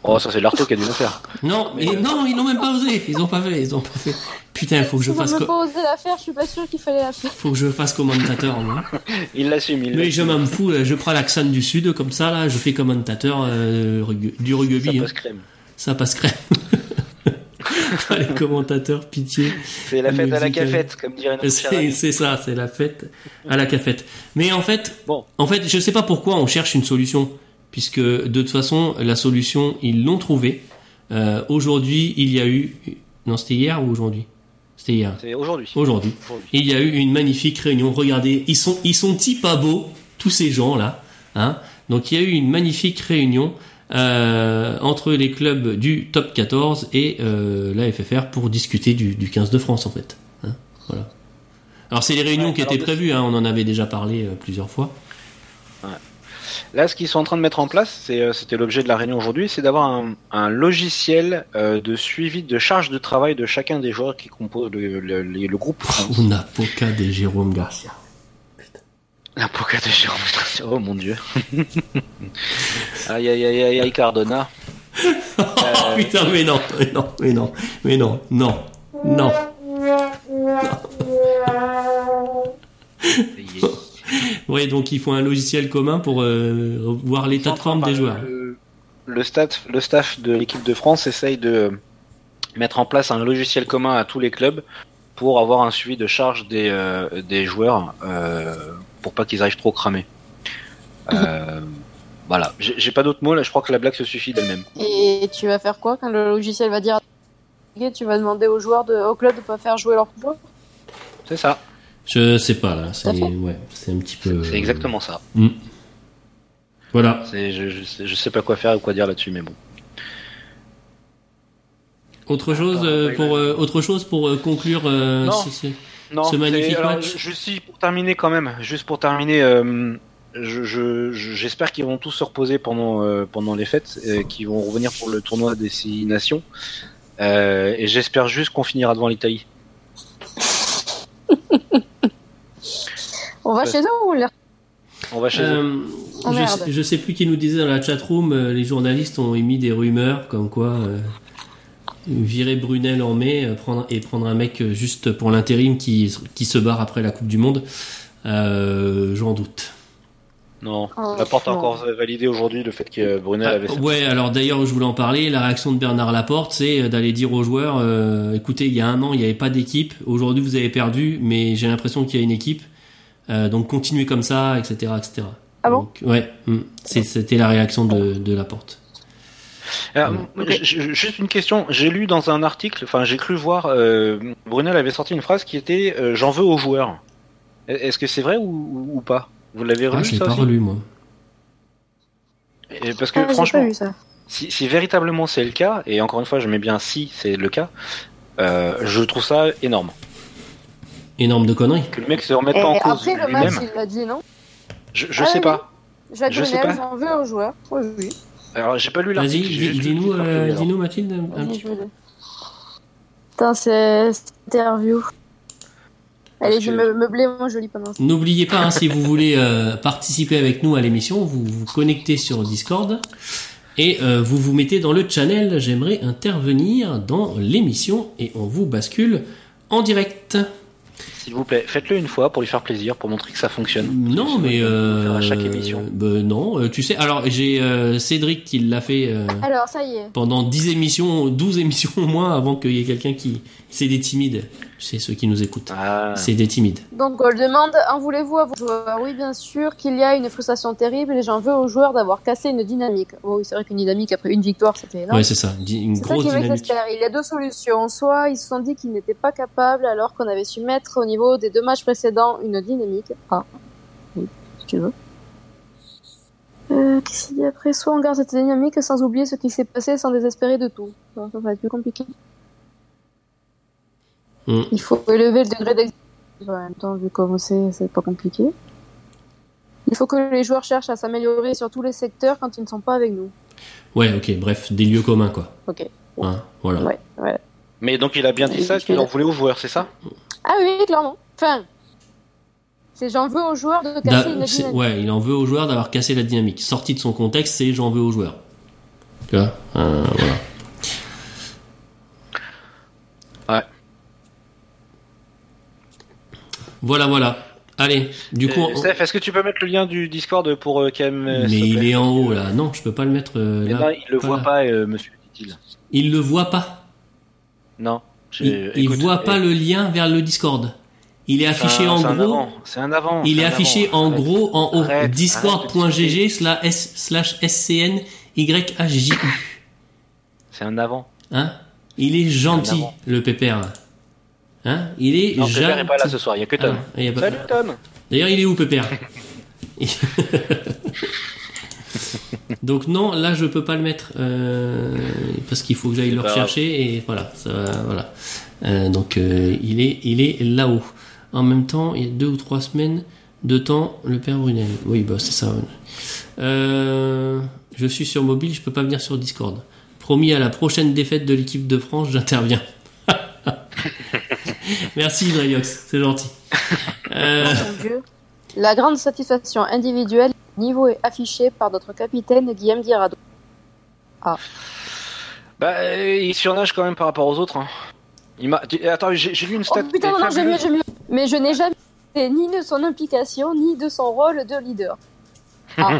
Speaker 2: Oh, ça c'est l'Arto qui a dû le faire.
Speaker 1: Non, mais non, ils n'ont même pas osé. Ils ont pas fait, ils ont pas fait. Putain, il faut que je fasse,
Speaker 3: même
Speaker 1: co-
Speaker 3: pas osé la faire, je suis pas sûr qu'il fallait la faire.
Speaker 1: faut que je fasse commentateur, moi.
Speaker 2: Il l'assume, il
Speaker 1: Mais je m'en fous, je prends l'accent du sud comme ça, là, je fais commentateur euh, du
Speaker 2: Ça
Speaker 1: rugby. hein.
Speaker 2: passe crème.
Speaker 1: Ça passe crème. Les commentateurs, pitié.
Speaker 2: C'est la fête à la cafette, comme dirait notre cher
Speaker 1: C'est
Speaker 2: ami.
Speaker 1: c'est ça, c'est la fête à la cafette. Mais en fait,
Speaker 2: Bon.
Speaker 1: en fait, je sais pas pourquoi on cherche une solution, puisque de toute façon, la solution, ils l'ont trouvée. Euh, aujourd'hui, il y a eu, non, c'était hier ou aujourd'hui? C'était hier.
Speaker 2: C'est aujourd'hui.
Speaker 1: Aujourd'hui. Il y a eu une magnifique réunion. Regardez, ils sont, ils sont si pas beaux, tous ces gens là. Hein Donc il y a eu une magnifique réunion euh, entre les clubs du top 14 et euh, la FFR pour discuter du, du 15 de France en fait. Hein voilà. Alors c'est les réunions
Speaker 2: Ouais,
Speaker 1: qui étaient prévues. Hein, on en avait déjà parlé plusieurs fois.
Speaker 2: Là, ce qu'ils sont en train de mettre en place, c'est, euh, c'était l'objet de la réunion aujourd'hui, c'est d'avoir un, un logiciel euh, de suivi de charge de travail de chacun des joueurs qui composent le, le- le- le groupe.
Speaker 1: On a Poca de Jérôme Garcia.
Speaker 2: Poca de Jérôme. Oh mon dieu. aïe aïe aïe aïe aïe Cardona.
Speaker 1: Oh putain, mais non, mais non, mais non, mais non, non, non. Ouais, donc il faut un logiciel commun pour euh, voir l'état de forme des joueurs.
Speaker 2: Le, le staff, le staff de l'équipe de France essaye de mettre en place un logiciel commun à tous les clubs pour avoir un suivi de charge des, euh, des joueurs euh, pour pas qu'ils arrivent trop cramés. Euh, voilà, j'ai pas d'autres mots là, je crois que la blague se suffit d'elle-même.
Speaker 3: Et tu vas faire quoi quand le logiciel va dire à- tu vas demander aux joueurs de, au club de pas faire jouer leurs joueurs
Speaker 2: C'est ça,
Speaker 1: Je sais pas là, c'est ouais, un petit peu.
Speaker 2: c'est exactement ça.
Speaker 1: Mm. Voilà.
Speaker 2: C'est- Je, je, sais, je sais pas quoi faire ou quoi dire là-dessus, mais bon.
Speaker 1: Autre chose euh, pour euh, autre chose pour euh, conclure. euh,
Speaker 2: Non.
Speaker 1: ce- ce-
Speaker 2: Non,
Speaker 1: Ce magnifique
Speaker 2: alors,
Speaker 1: match?
Speaker 2: Suis pour terminer quand même, juste pour terminer, euh, je- je- je- j'espère qu'ils vont tous se reposer pendant euh, pendant les fêtes, qu'ils vont revenir pour le tournoi des six nations. Euh, et j'espère juste qu'on finira devant l'Italie.
Speaker 3: On va chez eux ou on les
Speaker 2: On va chez eux.
Speaker 1: Euh,
Speaker 3: Oh,
Speaker 1: je, je sais plus qui nous disait dans la chatroom, euh, les journalistes ont émis des rumeurs comme quoi euh, virer Brunel en mai euh, prendre, et prendre un mec euh, juste pour l'intérim qui, qui se barre après la Coupe du Monde. Euh, J'en doute.
Speaker 2: Non,
Speaker 3: Oh,
Speaker 2: Laporte a encore validé aujourd'hui le fait que Brunel
Speaker 1: Ah,
Speaker 2: avait.
Speaker 1: ouais, alors d'ailleurs, je voulais en parler. La réaction de Bernard Laporte, c'est d'aller dire aux joueurs euh, écoutez, il y a un an, il n'y avait pas d'équipe. Aujourd'hui, vous avez perdu, mais j'ai l'impression qu'il y a une équipe. Euh, donc continuez comme ça, etc. etc.
Speaker 3: Ah bon
Speaker 1: Donc, Ouais, mm, c'est- c'était la réaction de, de Laporte.
Speaker 2: Alors,
Speaker 1: Ouais.
Speaker 2: j- j- juste une question. J'ai lu dans un article, enfin j'ai cru voir, euh, Brunel avait sorti une phrase qui était euh, "J'en veux aux joueurs". Est-ce que c'est vrai ou, pas? Vous l'avez
Speaker 1: Ah,
Speaker 2: relu
Speaker 1: je l'ai
Speaker 2: ça
Speaker 1: pas
Speaker 2: aussi?
Speaker 1: relu, moi.
Speaker 2: Et Parce que
Speaker 3: Ah, j'ai
Speaker 2: franchement,
Speaker 3: ça.
Speaker 2: si, si véritablement c'est le cas, et encore une fois je mets bien si c'est le cas, euh, je trouve ça énorme.
Speaker 1: Énorme de conneries.
Speaker 2: Que le mec se remette
Speaker 3: Et
Speaker 2: pas en cause
Speaker 3: après le match, il l'a dit, non?
Speaker 2: Je, je
Speaker 3: Ah
Speaker 2: sais
Speaker 3: oui,
Speaker 2: pas.
Speaker 3: Jacques
Speaker 2: Je sais pas.
Speaker 3: j'en veux aux joueurs. Oui, oui.
Speaker 2: Alors j'ai pas lu
Speaker 1: Vas-y,
Speaker 2: l'article.
Speaker 1: dis-nous,
Speaker 2: titre,
Speaker 1: euh, dis-nous, Mathilde, un, un
Speaker 3: Vas-y,
Speaker 1: petit
Speaker 3: je le- Putain, c'est cette interview. Allez, je me meubler mon joli pendant ça.
Speaker 1: N'oubliez pas, hein, si vous voulez euh, participer avec nous à l'émission, vous vous connectez sur Discord et euh, vous vous mettez dans le channel. J'aimerais intervenir dans l'émission et on vous bascule en direct.
Speaker 2: S'il vous plaît, faites-le une fois pour lui faire plaisir, pour montrer que ça fonctionne.
Speaker 1: Non, mais euh,
Speaker 2: faire à chaque émission.
Speaker 1: bah, non, euh, tu sais. Alors j'ai euh, Cédric qui l'a fait euh,
Speaker 3: Alors, ça y est.
Speaker 1: pendant 10 émissions, 12 émissions au moins avant qu'il y ait quelqu'un qui. C'est des timides. C'est ceux qui nous écoutent.
Speaker 2: Ah.
Speaker 1: C'est des timides.
Speaker 3: Donc, on demande En voulez-vous à vos joueurs? Oui, bien sûr qu'il y a une frustration terrible et j'en veux aux joueurs d'avoir cassé une dynamique. Oh, oui, c'est vrai qu'une dynamique après une victoire, c'était énorme.
Speaker 1: Ouais, c'est ça. Une
Speaker 3: C'est ça
Speaker 1: grosse
Speaker 3: qui
Speaker 1: dynamique.
Speaker 3: m'exaspère. Il y a deux solutions. Soit ils se sont dit qu'ils n'étaient pas capables alors qu'on avait su mettre au niveau des deux matchs précédents une dynamique. Ah, oui, si tu veux. Euh, Qu'est-ce qu'il dit après? Soit on garde cette dynamique sans oublier ce qui s'est passé sans désespérer de tout. Ça, ça va être plus compliqué.
Speaker 1: Mm.
Speaker 3: Il faut élever le degré d'exigence. En même temps, vu comment c'est, c'est pas compliqué. Il faut que les joueurs cherchent à s'améliorer sur tous les secteurs quand ils ne sont pas avec nous.
Speaker 1: Ouais, ok. Bref, des lieux communs, quoi.
Speaker 3: Ok.
Speaker 1: Hein, voilà.
Speaker 3: Ouais, ouais.
Speaker 2: Mais donc il a bien dit ça, qu'il en voulait aux joueurs, c'est ça?
Speaker 3: Ah oui, clairement. Enfin, c'est j'en veux aux joueurs de casser
Speaker 1: c'est-
Speaker 3: dynamique.
Speaker 1: ouais, il en veut aux joueurs d'avoir cassé la dynamique. Sorti de son contexte, c'est j'en veux aux joueurs. Tu vois? Euh, Voilà. Voilà, voilà. Allez, du coup,
Speaker 2: Euh,
Speaker 1: on-
Speaker 2: Steph, est-ce que tu peux mettre le lien du Discord pour euh, Cam euh,
Speaker 1: mais il est en haut là. Non, je peux pas le mettre euh,
Speaker 2: Eh
Speaker 1: là.
Speaker 2: ben, il le
Speaker 1: Pas
Speaker 2: voit
Speaker 1: là.
Speaker 2: pas, monsieur, dit-il.
Speaker 1: Il le voit pas.
Speaker 2: Non.
Speaker 1: Il, voit pas
Speaker 2: eh,
Speaker 1: le lien vers le Discord. Il est affiché
Speaker 2: un-
Speaker 1: en gros.
Speaker 2: C'est un avant.
Speaker 1: Il est affiché
Speaker 2: avant.
Speaker 1: en gros en haut. Discord.gg slash SCN YHJU.
Speaker 2: C'est un avant.
Speaker 1: Hein? Il est gentil, le pépère. Hein Il est
Speaker 2: Non, Pépère
Speaker 1: gentil.
Speaker 2: est pas là ce soir, il y a que Tom.
Speaker 1: Ah, il y a pas-
Speaker 2: Salut Tom
Speaker 1: D'ailleurs, il est où, Pépère Donc non, là je peux pas le mettre euh, parce qu'il faut que j'aille le rechercher et voilà, ça va, voilà. Euh, donc euh, il est, il est là-haut. En même temps, il y a deux ou trois semaines de temps, le père Brunel. Oui, bah c'est ça. Euh, je suis sur mobile, je peux pas venir sur Discord. Promis à la prochaine défaite de l'équipe de France, j'interviens. Merci Drayox, c'est gentil. Euh,
Speaker 3: Mon Dieu. La grande satisfaction individuelle, niveau est affiché par notre capitaine Guillaume Guirado.
Speaker 2: Bah, euh, il surnage quand même par rapport aux autres. hein. Il m'a. Attends, j'ai j'ai lu une
Speaker 3: Oh
Speaker 2: stat.
Speaker 3: putain, non, non, j'ai mieux, j'ai mieux. Mais je n'ai jamais été ni de son implication, ni de son rôle de leader. Ah,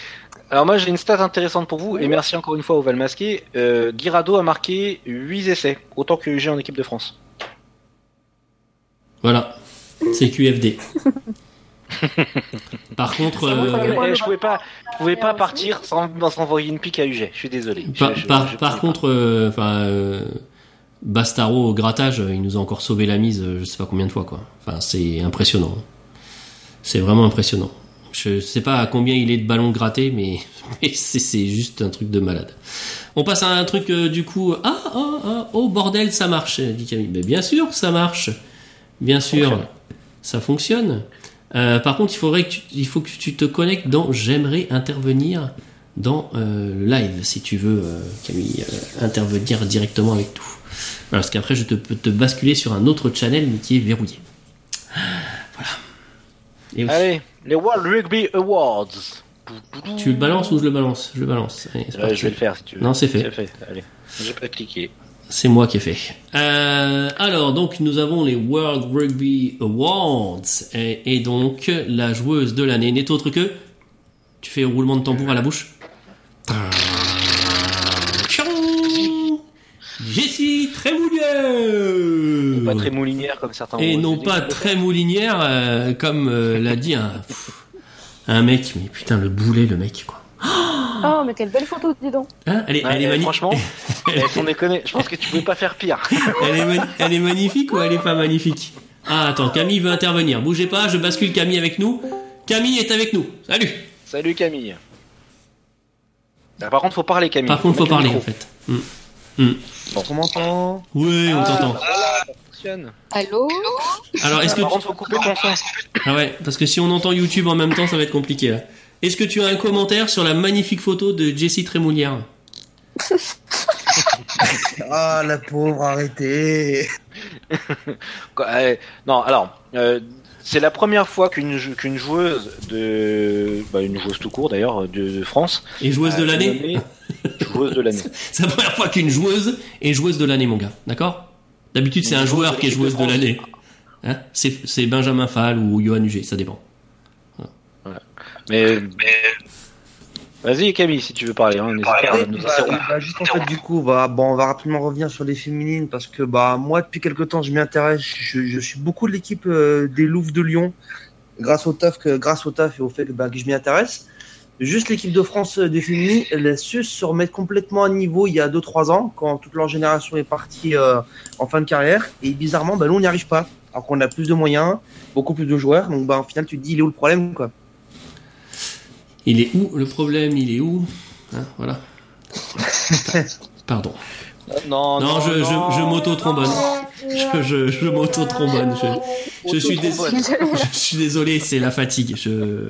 Speaker 2: Alors moi j'ai une stat intéressante pour vous et merci encore une fois au Val Masqué. Euh, Guirado a marqué 8 essais, autant que UG en équipe de France.
Speaker 1: Voilà, c'est QFD. Par contre, euh,
Speaker 2: Eh, je pouvais pas, je pouvais pas partir sans, sans envoyer une pique à UG. Je suis désolé. Je-
Speaker 1: par,
Speaker 2: je-
Speaker 1: par-
Speaker 2: je
Speaker 1: par
Speaker 2: pouvais
Speaker 1: contre, euh, enfin, euh, Bastaro au grattage, euh, il nous a encore sauvé la mise, euh, je sais pas combien de fois, quoi. Enfin, c'est impressionnant. C'est vraiment impressionnant. Je sais pas à combien il est de ballons grattés, mais, mais c'est c'est juste un truc de malade. On passe à un truc euh, du coup. Ah, ah, ah, oh bordel, ça marche, dit Camille. Mais bien sûr que ça marche. Bien sûr,
Speaker 2: fonctionne.
Speaker 1: ça fonctionne. Euh, par contre, il faudrait que tu, il faut que tu te connectes dans J'aimerais intervenir dans euh, le live si tu veux, euh, Camille, euh, intervenir directement avec tout. Voilà, parce qu'après, je te, peux te basculer sur un autre channel mais qui est verrouillé. Voilà. Et
Speaker 2: pas.
Speaker 1: oui.
Speaker 2: Allez, les World Rugby Awards.
Speaker 1: Tu le balances ou je le balance? Je le balance. Allez,
Speaker 2: Ouais, je vais le faire si tu veux.
Speaker 1: Non, c'est fait.
Speaker 2: Fait. Allez, j'ai pas cliqué.
Speaker 1: C'est moi qui ai fait. Euh, alors, donc, nous avons les World Rugby Awards. Et, et donc, la joueuse de l'année n'est autre que. Tu fais un roulement de tambour à la bouche. Jessie Trémoulière
Speaker 2: Pas très moulinière comme certains.
Speaker 1: Et non pas très moulinière, euh, comme euh, l'a dit un, pff, un mec. Mais putain, le boulet, le mec, quoi.
Speaker 3: Oh, mais quelle belle photo, dis donc.
Speaker 1: Hein elle est,
Speaker 2: Ouais,
Speaker 1: elle est magnifique.
Speaker 2: franchement, sans déconner, je pense que tu pouvais pas faire pire.
Speaker 1: Elle est, mani- elle est magnifique ou elle est pas magnifique? Ah, attends, Camille veut intervenir. Bougez pas, je bascule Camille avec nous. Camille est avec nous. Salut
Speaker 2: Salut Camille. Ah, par contre, faut parler Camille.
Speaker 1: Par contre, faut
Speaker 2: le
Speaker 1: parler en fait. Hmm.
Speaker 4: On m'entend
Speaker 1: Oui, on
Speaker 2: Ah,
Speaker 1: t'entend.
Speaker 2: fonctionne.
Speaker 3: Allô?
Speaker 1: Alors, est-ce que.
Speaker 2: Par contre, faut couper ton son.
Speaker 1: Ah ouais, parce que si on entend YouTube en même temps, ça va être compliqué là. Est-ce que tu as un commentaire sur la magnifique photo de Jessie Trémoulière
Speaker 4: Ah, la pauvre, arrêtez
Speaker 2: euh, non, alors, euh, c'est la première fois qu'une jou- qu'une joueuse de, bah, une joueuse tout court d'ailleurs de, de France,
Speaker 1: Et joueuse de l'année
Speaker 2: joueuse de l'année.
Speaker 1: C'est la première fois qu'une joueuse est joueuse de l'année, mon gars. D'accord? D'habitude, c'est un joueur qui est joueuse de l'année. Hein c'est c'est Benjamin Fall ou Johan Huget, ça dépend.
Speaker 2: Mais, vas-y Camille, si tu veux parler, hein, pas nous
Speaker 4: bah, bah, juste en fait du coup bah bon on va rapidement revenir sur les féminines parce que bah moi depuis quelque temps je m'y intéresse je, je suis beaucoup de l'équipe euh, des Louves de Lyon grâce au taf que grâce au taf et au fait que, bah, que je m'y intéresse. Juste l'équipe de France euh, des féminines elle a su se remettre complètement à niveau il y a 2-3 ans quand toute leur génération est partie euh, en fin de carrière. Et bizarrement bah nous on n'y arrive pas. Alors qu'on a plus de moyens beaucoup plus de joueurs. Donc bah au final tu te dis il est où le problème quoi?
Speaker 1: Il est où le problème Il est où Hein, Voilà. Pardon.
Speaker 2: Non,
Speaker 1: Non, je, je, je m'auto-trombonne. Je, je, je m'auto-trombonne. Je, je, suis dés- je suis désolé, c'est la fatigue. Je...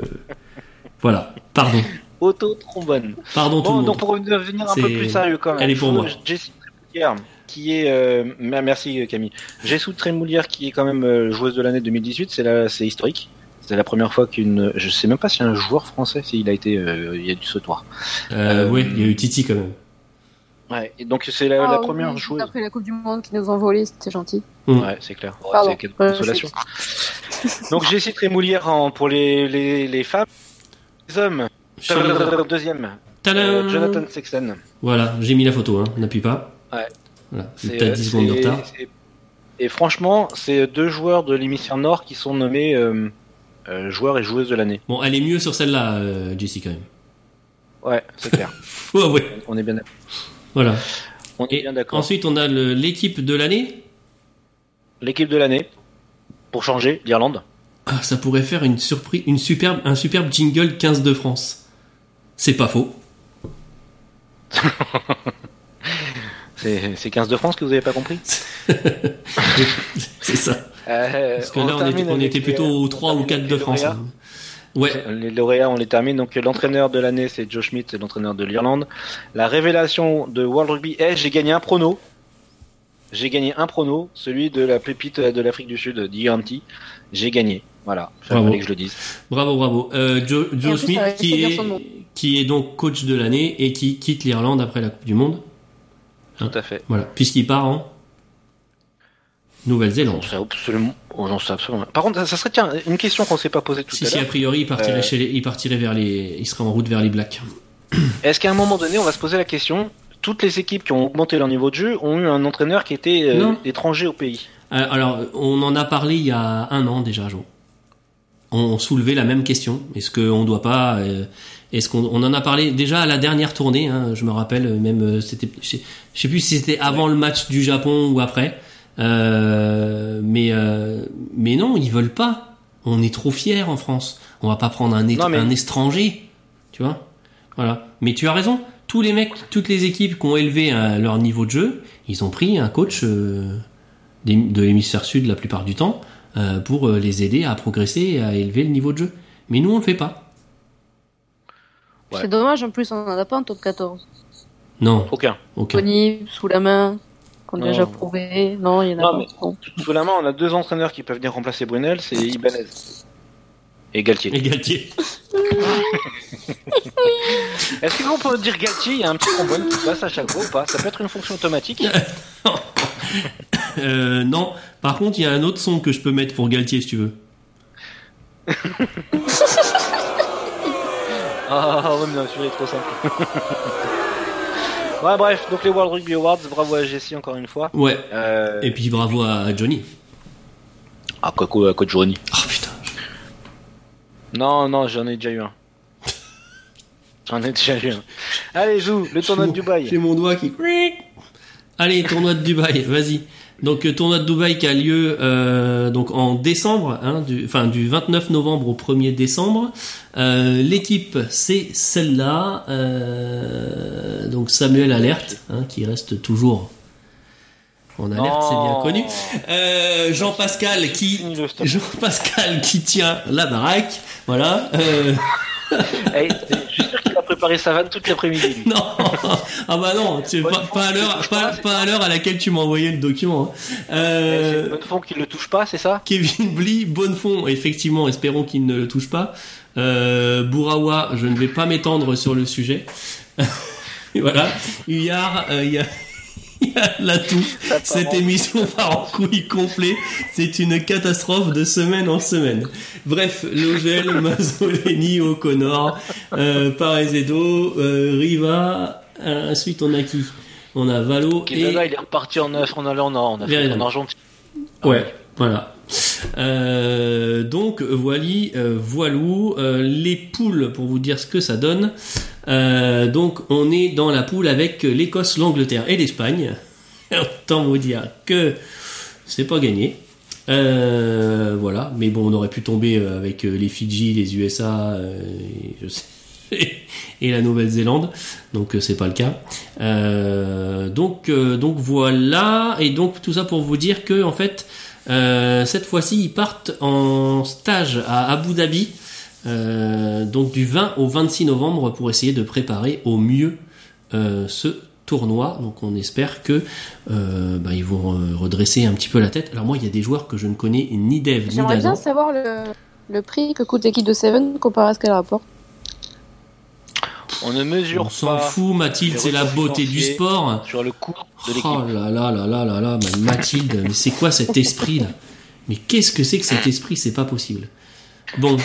Speaker 1: Voilà. Pardon.
Speaker 2: Auto trombone.
Speaker 1: Pardon tout
Speaker 2: Bon,
Speaker 1: le
Speaker 2: donc
Speaker 1: monde.
Speaker 2: pour revenir un peu plus sérieux quand même.
Speaker 1: Elle est pour moi.
Speaker 2: Jessie Trépoulière, qui est euh, mer- merci Camille. Jessou Trémoulière qui est quand même euh, joueuse de l'année 2018, c'est la c'est historique. C'est la première fois qu'une je sais même pas si un joueur français s'il a été euh, il y a du sautoir.
Speaker 1: Euh,
Speaker 2: Euh,
Speaker 1: ouais, il y a eu Titi quand même.
Speaker 2: Ouais, et donc c'est la,
Speaker 3: Ah
Speaker 2: la
Speaker 3: oui,
Speaker 2: première joueuse.
Speaker 3: Après la Coupe du Monde qui nous ont volé, c'était gentil.
Speaker 1: Mm.
Speaker 2: Ouais, c'est clair. Ouais, c'est quelle consolation. Donc Jessie Trémoulière en, pour les, les, les femmes. Les hommes. Deuxième.
Speaker 1: Tadam
Speaker 2: euh, Jonathan Sexton.
Speaker 1: Voilà, j'ai mis la photo, hein. n'appuie pas.
Speaker 2: Ouais.
Speaker 1: Voilà,
Speaker 2: C'est,
Speaker 1: t'as
Speaker 2: euh,
Speaker 1: 10 secondes de retard.
Speaker 2: Et franchement, c'est deux joueurs de l'hémisphère nord qui sont nommés euh, euh, joueurs et joueuses de l'année.
Speaker 1: Bon, elle est mieux sur celle-là, euh, Jessie, quand même.
Speaker 2: Ouais, c'est clair.
Speaker 1: Ouais, ouais.
Speaker 2: on est bien, d'accord.
Speaker 1: Voilà.
Speaker 2: on est
Speaker 1: Et
Speaker 2: bien d'accord.
Speaker 1: ensuite, on a l'équipe de l'année.
Speaker 2: L'équipe de l'année, pour changer, l'Irlande.
Speaker 1: Ah, ça pourrait faire une surprise, une superbe, un superbe jingle 15 de France. C'est pas faux.
Speaker 2: C'est, c'est 15 de France que vous avez pas compris?
Speaker 1: C'est ça.
Speaker 2: Euh,
Speaker 1: Parce que là, on était, on plutôt aux 3 ou
Speaker 2: termine
Speaker 1: 4
Speaker 2: avec
Speaker 1: de France. hein. Ouais.
Speaker 2: Les lauréats, on les termine. Donc l'entraîneur de l'année, c'est Joe Schmidt, c'est l'entraîneur de l'Irlande. La révélation de World Rugby est j'ai gagné un prono. J'ai gagné un prono, celui de la pépite de l'Afrique du Sud, Dianti. J'ai gagné. Voilà, fallait que je le dise.
Speaker 1: Bravo, bravo. Euh, Joe, Joe
Speaker 3: plus,
Speaker 1: Smith, qui est, qui est donc coach de l'année et qui quitte l'Irlande après la Coupe du Monde.
Speaker 2: Tout à fait.
Speaker 1: Voilà. Puisqu'il part en Nouvelle-Zélande.
Speaker 2: Sais absolument, oh, j'en sais absolument. Par contre, ça serait tiens une question qu'on s'est pas posée tout
Speaker 1: Si,
Speaker 2: à
Speaker 1: si, a
Speaker 2: l'heure.
Speaker 1: priori, il partirait,
Speaker 2: Euh,
Speaker 1: chez les, il partirait vers les, il serait en route vers les Blacks.
Speaker 2: Est-ce qu'à un moment donné, on va se poser la question toutes les équipes qui ont augmenté leur niveau de jeu ont eu un entraîneur qui était euh, étranger au pays?
Speaker 1: Euh, Alors, on en a parlé il y a un an déjà, Jo. On soulevait la même question. Est-ce qu'on doit pas Est-ce qu'on on en a parlé déjà à la dernière tournée hein, Je me rappelle même c'était, je sais- je sais plus si c'était avant le match du Japon ou après. Euh, mais euh, mais non, ils veulent pas. On est trop fiers en France. On va pas prendre un, étr-
Speaker 2: Non, mais-
Speaker 1: un étranger, tu vois. Voilà. Mais tu as raison. Tous les mecs, toutes les équipes qui ont élevé euh, leur niveau de jeu, ils ont pris un coach euh, de l'hémisphère sud la plupart du temps euh, pour euh, les aider à progresser et à élever le niveau de jeu. Mais nous, on le fait pas.
Speaker 2: Ouais.
Speaker 3: C'est dommage, en plus, on n'en a pas en top 14.
Speaker 1: Non,
Speaker 2: Aucun.
Speaker 1: aucun.
Speaker 3: Tony, sous la main,
Speaker 2: Non.
Speaker 3: déjà prouvé. Non, il y en a
Speaker 2: Non,
Speaker 3: pas.
Speaker 2: mais-. Sous la main, on a deux entraîneurs qui peuvent venir remplacer Brunel, c'est Ibanez et Galtier.
Speaker 1: Et Galtier.
Speaker 2: Est-ce qu'on peut dire Galtier, il y a un petit trombone qui passe à chaque fois ou pas Ça peut être une fonction automatique.
Speaker 1: Euh, non. Par contre, il y a un autre son que je peux mettre pour Galtier si tu veux.
Speaker 2: Ah ouais, mais non, celui-là est trop simple. Ouais, bref, donc les World Rugby Awards, bravo à Jessie encore une fois.
Speaker 1: Ouais.
Speaker 2: Euh...
Speaker 1: Et puis bravo à Johnny.
Speaker 2: Ah, quoi, quoi, quoi Johnny
Speaker 1: Oh putain.
Speaker 2: Non, non, j'en ai déjà eu un. J'en ai déjà eu un. Allez, Zou, le tournoi de
Speaker 1: J'ai
Speaker 2: Dubaï.
Speaker 1: mon doigt qui. Allez, tournoi de Dubaï, vas-y. Donc euh, tournoi de Dubaï qui a lieu euh, donc en décembre, hein, du, enfin du 29 novembre au 1er décembre. Euh, L'équipe c'est celle-là, euh, donc Samuel Alerte, hein, qui reste toujours en alerte, c'est bien connu. Euh, Jean-Pascal qui
Speaker 2: stop.
Speaker 1: Jean-Pascal qui tient la baraque, voilà. Euh,
Speaker 2: Eh, je suis sûr préparé sa vanne toute l'après-midi.
Speaker 1: non, ah bah non, c'est pas, à l'heure, pas, à l'heure à laquelle tu m'as envoyé le document. hein.
Speaker 2: Eh,
Speaker 1: Euh,
Speaker 2: Bonnefond qui le touche pas, c'est ça?
Speaker 1: Kevin Bly, Bonnefond, effectivement, espérons qu'il ne le touche pas. Euh, Bourawa, je ne vais pas m'étendre sur le sujet. Et voilà. Huyard, euh, il y a, il y a l'atout. Cette émission part en couille complet. C'est une catastrophe de semaine en semaine. Bref, Logel, Mazzoleni, O'Connor, euh, Parezedo, euh, Riva. Euh, ensuite, on a qui? On a Valo et...
Speaker 2: Quezada, il est reparti en, en allant en, en. Argentine.
Speaker 1: Ouais, voilà. Euh, donc voili, euh, voilou, euh, les poules pour vous dire ce que ça donne. Euh, donc on est dans la poule avec l'Écosse, l'Angleterre et l'Espagne. Autant vous dire que c'est pas gagné. Euh, voilà, mais bon, on aurait pu tomber euh, avec les Fidji, les USA, et, la Nouvelle-Zélande, donc c'est pas le cas. Donc, voilà, et donc tout ça pour vous dire que en fait, cette fois-ci, ils partent en stage à Abu Dhabi, euh, donc du 20 au 26 novembre, pour essayer de préparer au mieux euh, ce tournoi. Donc on espère que euh, bah, ils vont redresser un petit peu la tête. Alors moi, il y a des joueurs que je ne connais ni d'Eve ni
Speaker 3: J'aimerais bien savoir le, le prix que coûte l'équipe de Seven comparé à ce qu'elle rapporte.
Speaker 2: On ne mesure
Speaker 1: On s'en fout, Mathilde, c'est la beauté du sport.
Speaker 2: sur le coût de l'équipe.
Speaker 1: Oh là là là là là là, Mathilde, mais c'est quoi cet esprit là? Mais qu'est-ce que c'est que cet esprit? C'est pas possible. Bon,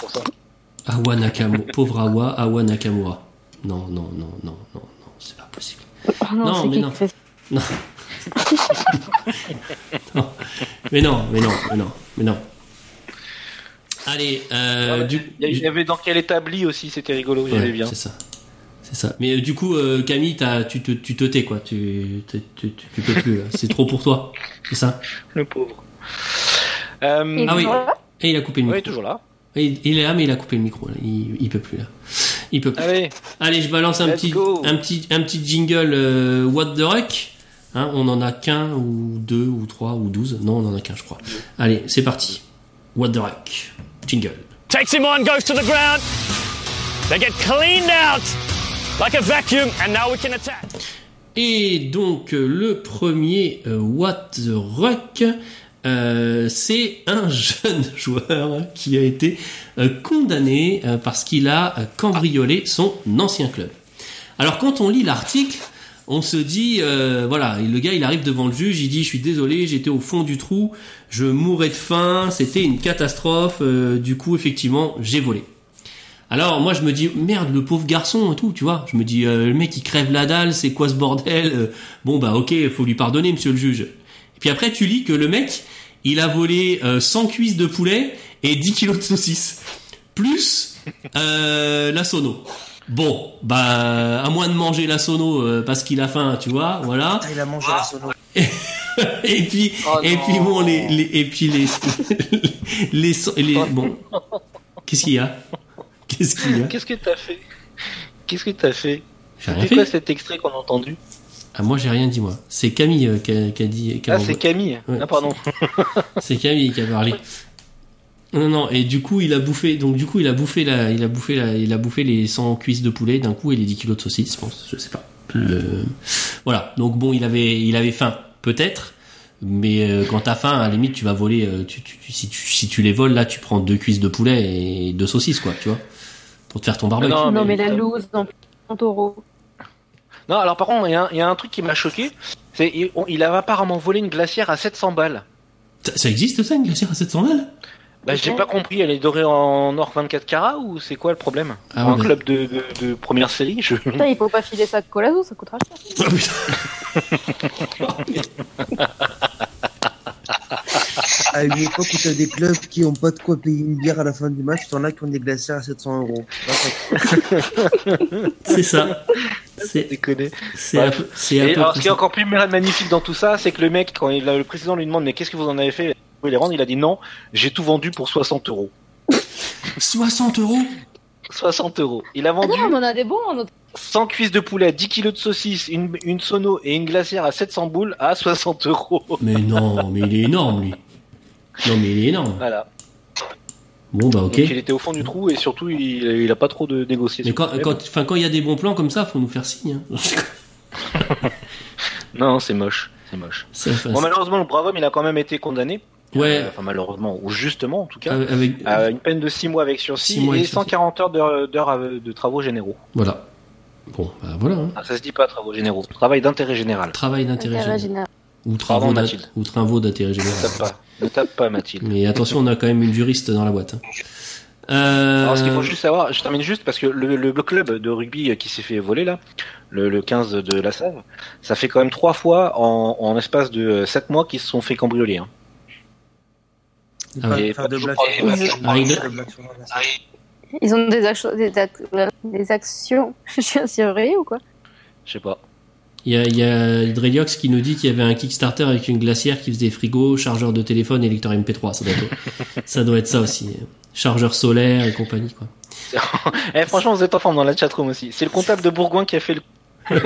Speaker 2: pour ça.
Speaker 1: Awa Nakamura, pauvre Awa, Awa Nakamura. Non, non, non, non, non, non, c'est pas possible.
Speaker 3: Oh non,
Speaker 1: mais non.
Speaker 3: fait
Speaker 1: Non. Mais non, mais non, mais non, mais non. Allez, euh, du,
Speaker 2: Il y avait dans quel établi aussi, c'était rigolo, j'aimais
Speaker 1: Ouais,
Speaker 2: bien.
Speaker 1: C'est ça. C'est ça. Mais euh, du coup, euh, Camille, t'as- tu te, tu te tais quoi. Tu, tu, tu, peux plus. C'est trop pour toi. C'est ça?
Speaker 2: Le pauvre. Euh,
Speaker 1: Ah oui. Et il a coupé le micro.
Speaker 2: oui, toujours là.
Speaker 1: Il, il est là, mais il a coupé le micro. Là. Il, il peut plus là. Il peut plus.
Speaker 2: Allez,
Speaker 1: Allez, je balance un petit, un petit, un petit jingle. euh, What the Rock. Hein, on en a qu'un ou deux ou trois ou douze. Non, on en a qu'un, je crois. Allez, c'est parti. What the Rock. Jingle.
Speaker 5: takes him on, goes to the ground. They get cleaned out like a vacuum, and now we can attack.
Speaker 1: Et donc euh, le premier euh, What the Rock, euh, c'est un jeune joueur qui a été euh, condamné euh, parce qu'il a cambriolé son ancien club. Alors quand on lit l'article, on se dit voilà, le gars il arrive devant le juge, il dit je suis désolé, j'étais au fond du trou, je mourais de faim, c'était une catastrophe, du coup effectivement j'ai volé. Alors moi je me dis merde le pauvre garçon et tout tu vois je me dis le mec il crève la dalle c'est quoi ce bordel bon bah ok faut lui pardonner monsieur le juge et puis après tu lis que le mec il a volé euh, 100 cuisses de poulet et 10 kilos de saucisses. Plus euh, la sono. Bon bah à moins de manger la sono euh, parce qu'il a faim tu vois voilà.
Speaker 4: Ah, il a mangé la sono.
Speaker 1: et puis
Speaker 2: Oh
Speaker 1: et puis bon les, les et puis les les, les, les- bon. Qu'est-ce qu'il y a? Qu'est-ce qu'il y a?
Speaker 2: Qu'est-ce que t'as fait? Qu'est-ce que t'as fait?
Speaker 1: Fait
Speaker 2: quoi cet extrait qu'on a entendu?
Speaker 1: Ah, moi, j'ai rien dit, moi. C'est Camille euh, qui, a, qui a dit. qui a
Speaker 2: Ah, c'est Camille.
Speaker 1: Ouais.
Speaker 2: Ah, pardon.
Speaker 1: C'est Camille qui a parlé. Non, non, et du coup, il a bouffé, donc du coup, il a bouffé la, il a bouffé la, il a bouffé les 100 cuisses de poulet d'un coup et les 10 kilos de saucisses, je pense, je sais pas. Euh, voilà. Donc bon, il avait, il avait faim, peut-être, mais euh, quand t'as faim, à la limite, tu vas voler, euh, tu, tu, tu- si tu, si tu les voles, là, tu prends deux cuisses de poulet et deux saucisses, quoi, tu vois, pour te faire ton barbecue.
Speaker 2: Non,
Speaker 3: Non,
Speaker 2: mais-
Speaker 3: mais la loose dans en taureau.
Speaker 2: Non, alors par contre, il y, a un- il y a un truc qui m'a choqué. C'est il, il avait apparemment volé une glacière à 700 balles.
Speaker 1: Ça, ça existe, ça, une glacière à 700 balles?
Speaker 2: Bah, j'ai pas compris, elle est dorée en or 24 carats ou c'est quoi le problème?
Speaker 1: Ah
Speaker 2: un club de, de, de première série, je...
Speaker 3: Putain, il faut pas filer ça de Colazo, ça coûtera cher.
Speaker 1: Oh, putain.
Speaker 4: À une époque où t'as des clubs qui ont pas de quoi payer une bière à la fin du match, t'en as qui ont des glacières à 700 euros.
Speaker 1: C'est ça. C'est,
Speaker 2: déconné.
Speaker 1: c'est
Speaker 2: ce qui est encore plus magnifique dans tout ça, c'est que le mec, quand il, le président lui demande mais qu'est-ce que vous en avez fait? Vous les rendre Il a dit non, j'ai tout vendu pour 60 euros.
Speaker 1: 60 euros?
Speaker 2: 60 euros. Il a
Speaker 3: Ah
Speaker 2: vendu
Speaker 3: non, mais on a des bons en notre.
Speaker 2: 100 cuisses de poulet, 10 kilos de saucisses, une, une sono et une glacière à 700 boules à 60 euros.
Speaker 1: Mais non, mais il est énorme, lui. Non, mais il est énorme.
Speaker 2: Voilà.
Speaker 1: Bon, bah, ok.
Speaker 2: Donc il était au fond du trou et surtout il, il a pas trop de négociations.
Speaker 1: Mais quand,
Speaker 2: Mais
Speaker 1: quand, il y a des bons plans comme ça, faut nous faire signe. hein.
Speaker 2: Non, c'est moche. C'est moche. Bon, malheureusement, le brave homme, il a quand même été condamné.
Speaker 1: Ouais.
Speaker 2: Euh, enfin, malheureusement, ou justement, en tout cas.
Speaker 1: c'est- avec,
Speaker 2: à une peine de 6 mois avec sursis
Speaker 1: Six mois
Speaker 2: et
Speaker 1: avec sursis.
Speaker 2: 140 heures d'heures euh, de travaux généraux.
Speaker 1: voilà. Bon, bah, voilà. hein.
Speaker 2: Ah, ça se dit pas travaux généraux. Travail d'intérêt général.
Speaker 1: Travail d'intérêt
Speaker 3: Intérêt
Speaker 1: général. Ou travaux,
Speaker 2: Pardon,
Speaker 1: d'in-
Speaker 2: Mathilde.
Speaker 1: ou travaux d'intérêt
Speaker 2: Ne tape pas. Ne tape pas, Mathilde.
Speaker 1: Mais attention, on a quand même une juriste dans la boîte. hein. Euh,
Speaker 2: Alors, ce qu'il faut juste savoir, je termine juste parce que le, le club de rugby qui s'est fait voler là, le, le 15 de la Save, ça fait quand même trois fois en, en espace de 7 mois qu'ils se sont fait cambrioler. Hein.
Speaker 1: Ah
Speaker 2: Et
Speaker 3: pas-
Speaker 4: de
Speaker 3: Ils ont des, actions- des, ac- des actions. Je suis assurée ou quoi?
Speaker 2: Je sais pas.
Speaker 1: Il y a, il y a Hydreliox qui nous dit qu'il y avait un Kickstarter avec une glacière qui faisait frigo, chargeur de téléphone et lecteur MP3. Ça doit être, ça, doit être ça aussi. Chargeur solaire et compagnie, quoi.
Speaker 2: Eh, franchement, vous êtes en forme dans la chatroom aussi. C'est le comptable de Bourgoin qui a fait le.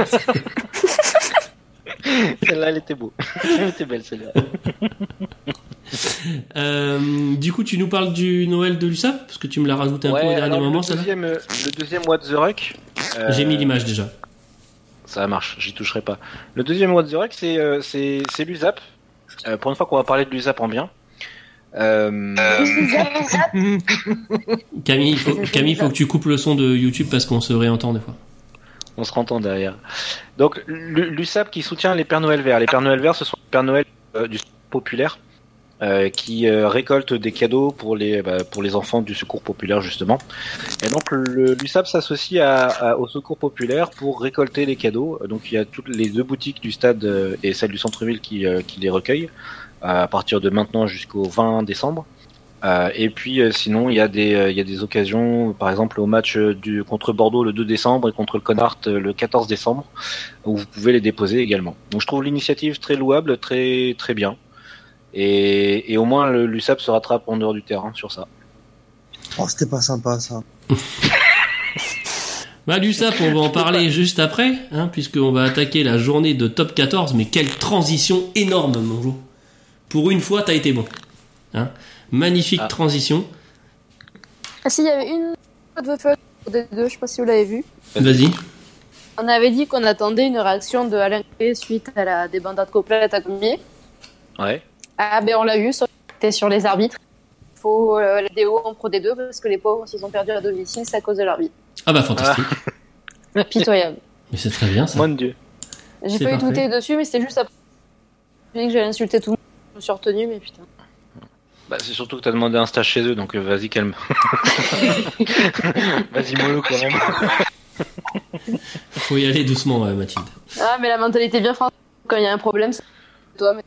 Speaker 2: celle-là, elle était beau. Elle était belle celle-là.
Speaker 1: Euh, du coup, tu nous parles du Noël de l'USAP Parce que tu me l'as rajouté un peu au dernier
Speaker 2: alors,
Speaker 1: moment,
Speaker 2: le deuxième, euh, le deuxième What the Rock. euh,
Speaker 1: J'ai mis l'image déjà.
Speaker 2: Ça marche, j'y toucherai pas. Le deuxième What the Rec, c'est euh, c'est l'USAP. Euh, pour une fois qu'on va parler de l'USAP en bien. Euh,
Speaker 1: Camille, il faut, Camille, faut que tu coupes le son de YouTube parce qu'on se réentend des fois.
Speaker 2: on se rentend derrière. Donc l'U- l'USAP qui soutient les Pères Noël verts. Les Pères Noël verts, ce sont les Pères Noël euh, du populaire euh, qui euh, récoltent des cadeaux pour les bah, pour les enfants du secours populaire justement. Et donc l'USAP s'associe à, à- au secours populaire pour récolter les cadeaux. Donc il y a toutes les deux boutiques du stade euh, et celle du centre-ville qui, euh, qui les recueillent à partir de maintenant jusqu'au 20 décembre. Euh, et puis euh, sinon il y a des euh, y a des occasions par exemple au match du contre Bordeaux le 2 décembre et contre le Connard le 14 décembre où vous pouvez les déposer également. Donc je trouve l'initiative très louable, très très bien. Et, et au moins le- l'USAP se rattrape en dehors du terrain sur ça.
Speaker 4: Oh, c'était pas sympa ça.
Speaker 1: Bah, du SAP, on va en parler juste après, hein, puisqu'on va attaquer la journée de top 14. Mais quelle transition énorme, mon jour. Pour une fois, t'as été bon. Hein Magnifique
Speaker 2: Ah.
Speaker 1: transition.
Speaker 3: Ah si, il y avait une de feu des deux, je sais pas si vous l'avez vu.
Speaker 1: Vas-y.
Speaker 3: On avait dit qu'on attendait une réaction de Alain Clé suite à la débandade complète à Comier.
Speaker 2: Ouais.
Speaker 3: Ah ben on l'a eu, sauf que c'était sur les arbitres. Il faut euh, la DO en Pro D2 parce que les pauvres, s'ils ont perdu à domicile, c'est à cause de l'arbitre.
Speaker 1: Ah bah fantastique.
Speaker 3: Pitoyable.
Speaker 1: Mais c'est très bien ça.
Speaker 2: Mon dieu.
Speaker 3: J'ai pas eu douter dessus, mais c'était juste après. J'ai dit que j'allais insulter tout le monde. Je me suis retenue, mais putain.
Speaker 2: Bah, c'est surtout que t'as demandé un stage chez eux, donc euh, vas-y calme. vas-y mollo quand même.
Speaker 1: Faut y aller doucement, euh, Mathilde.
Speaker 3: Ah, mais la mentalité bien française. Quand il y a un problème, c'est toi, mais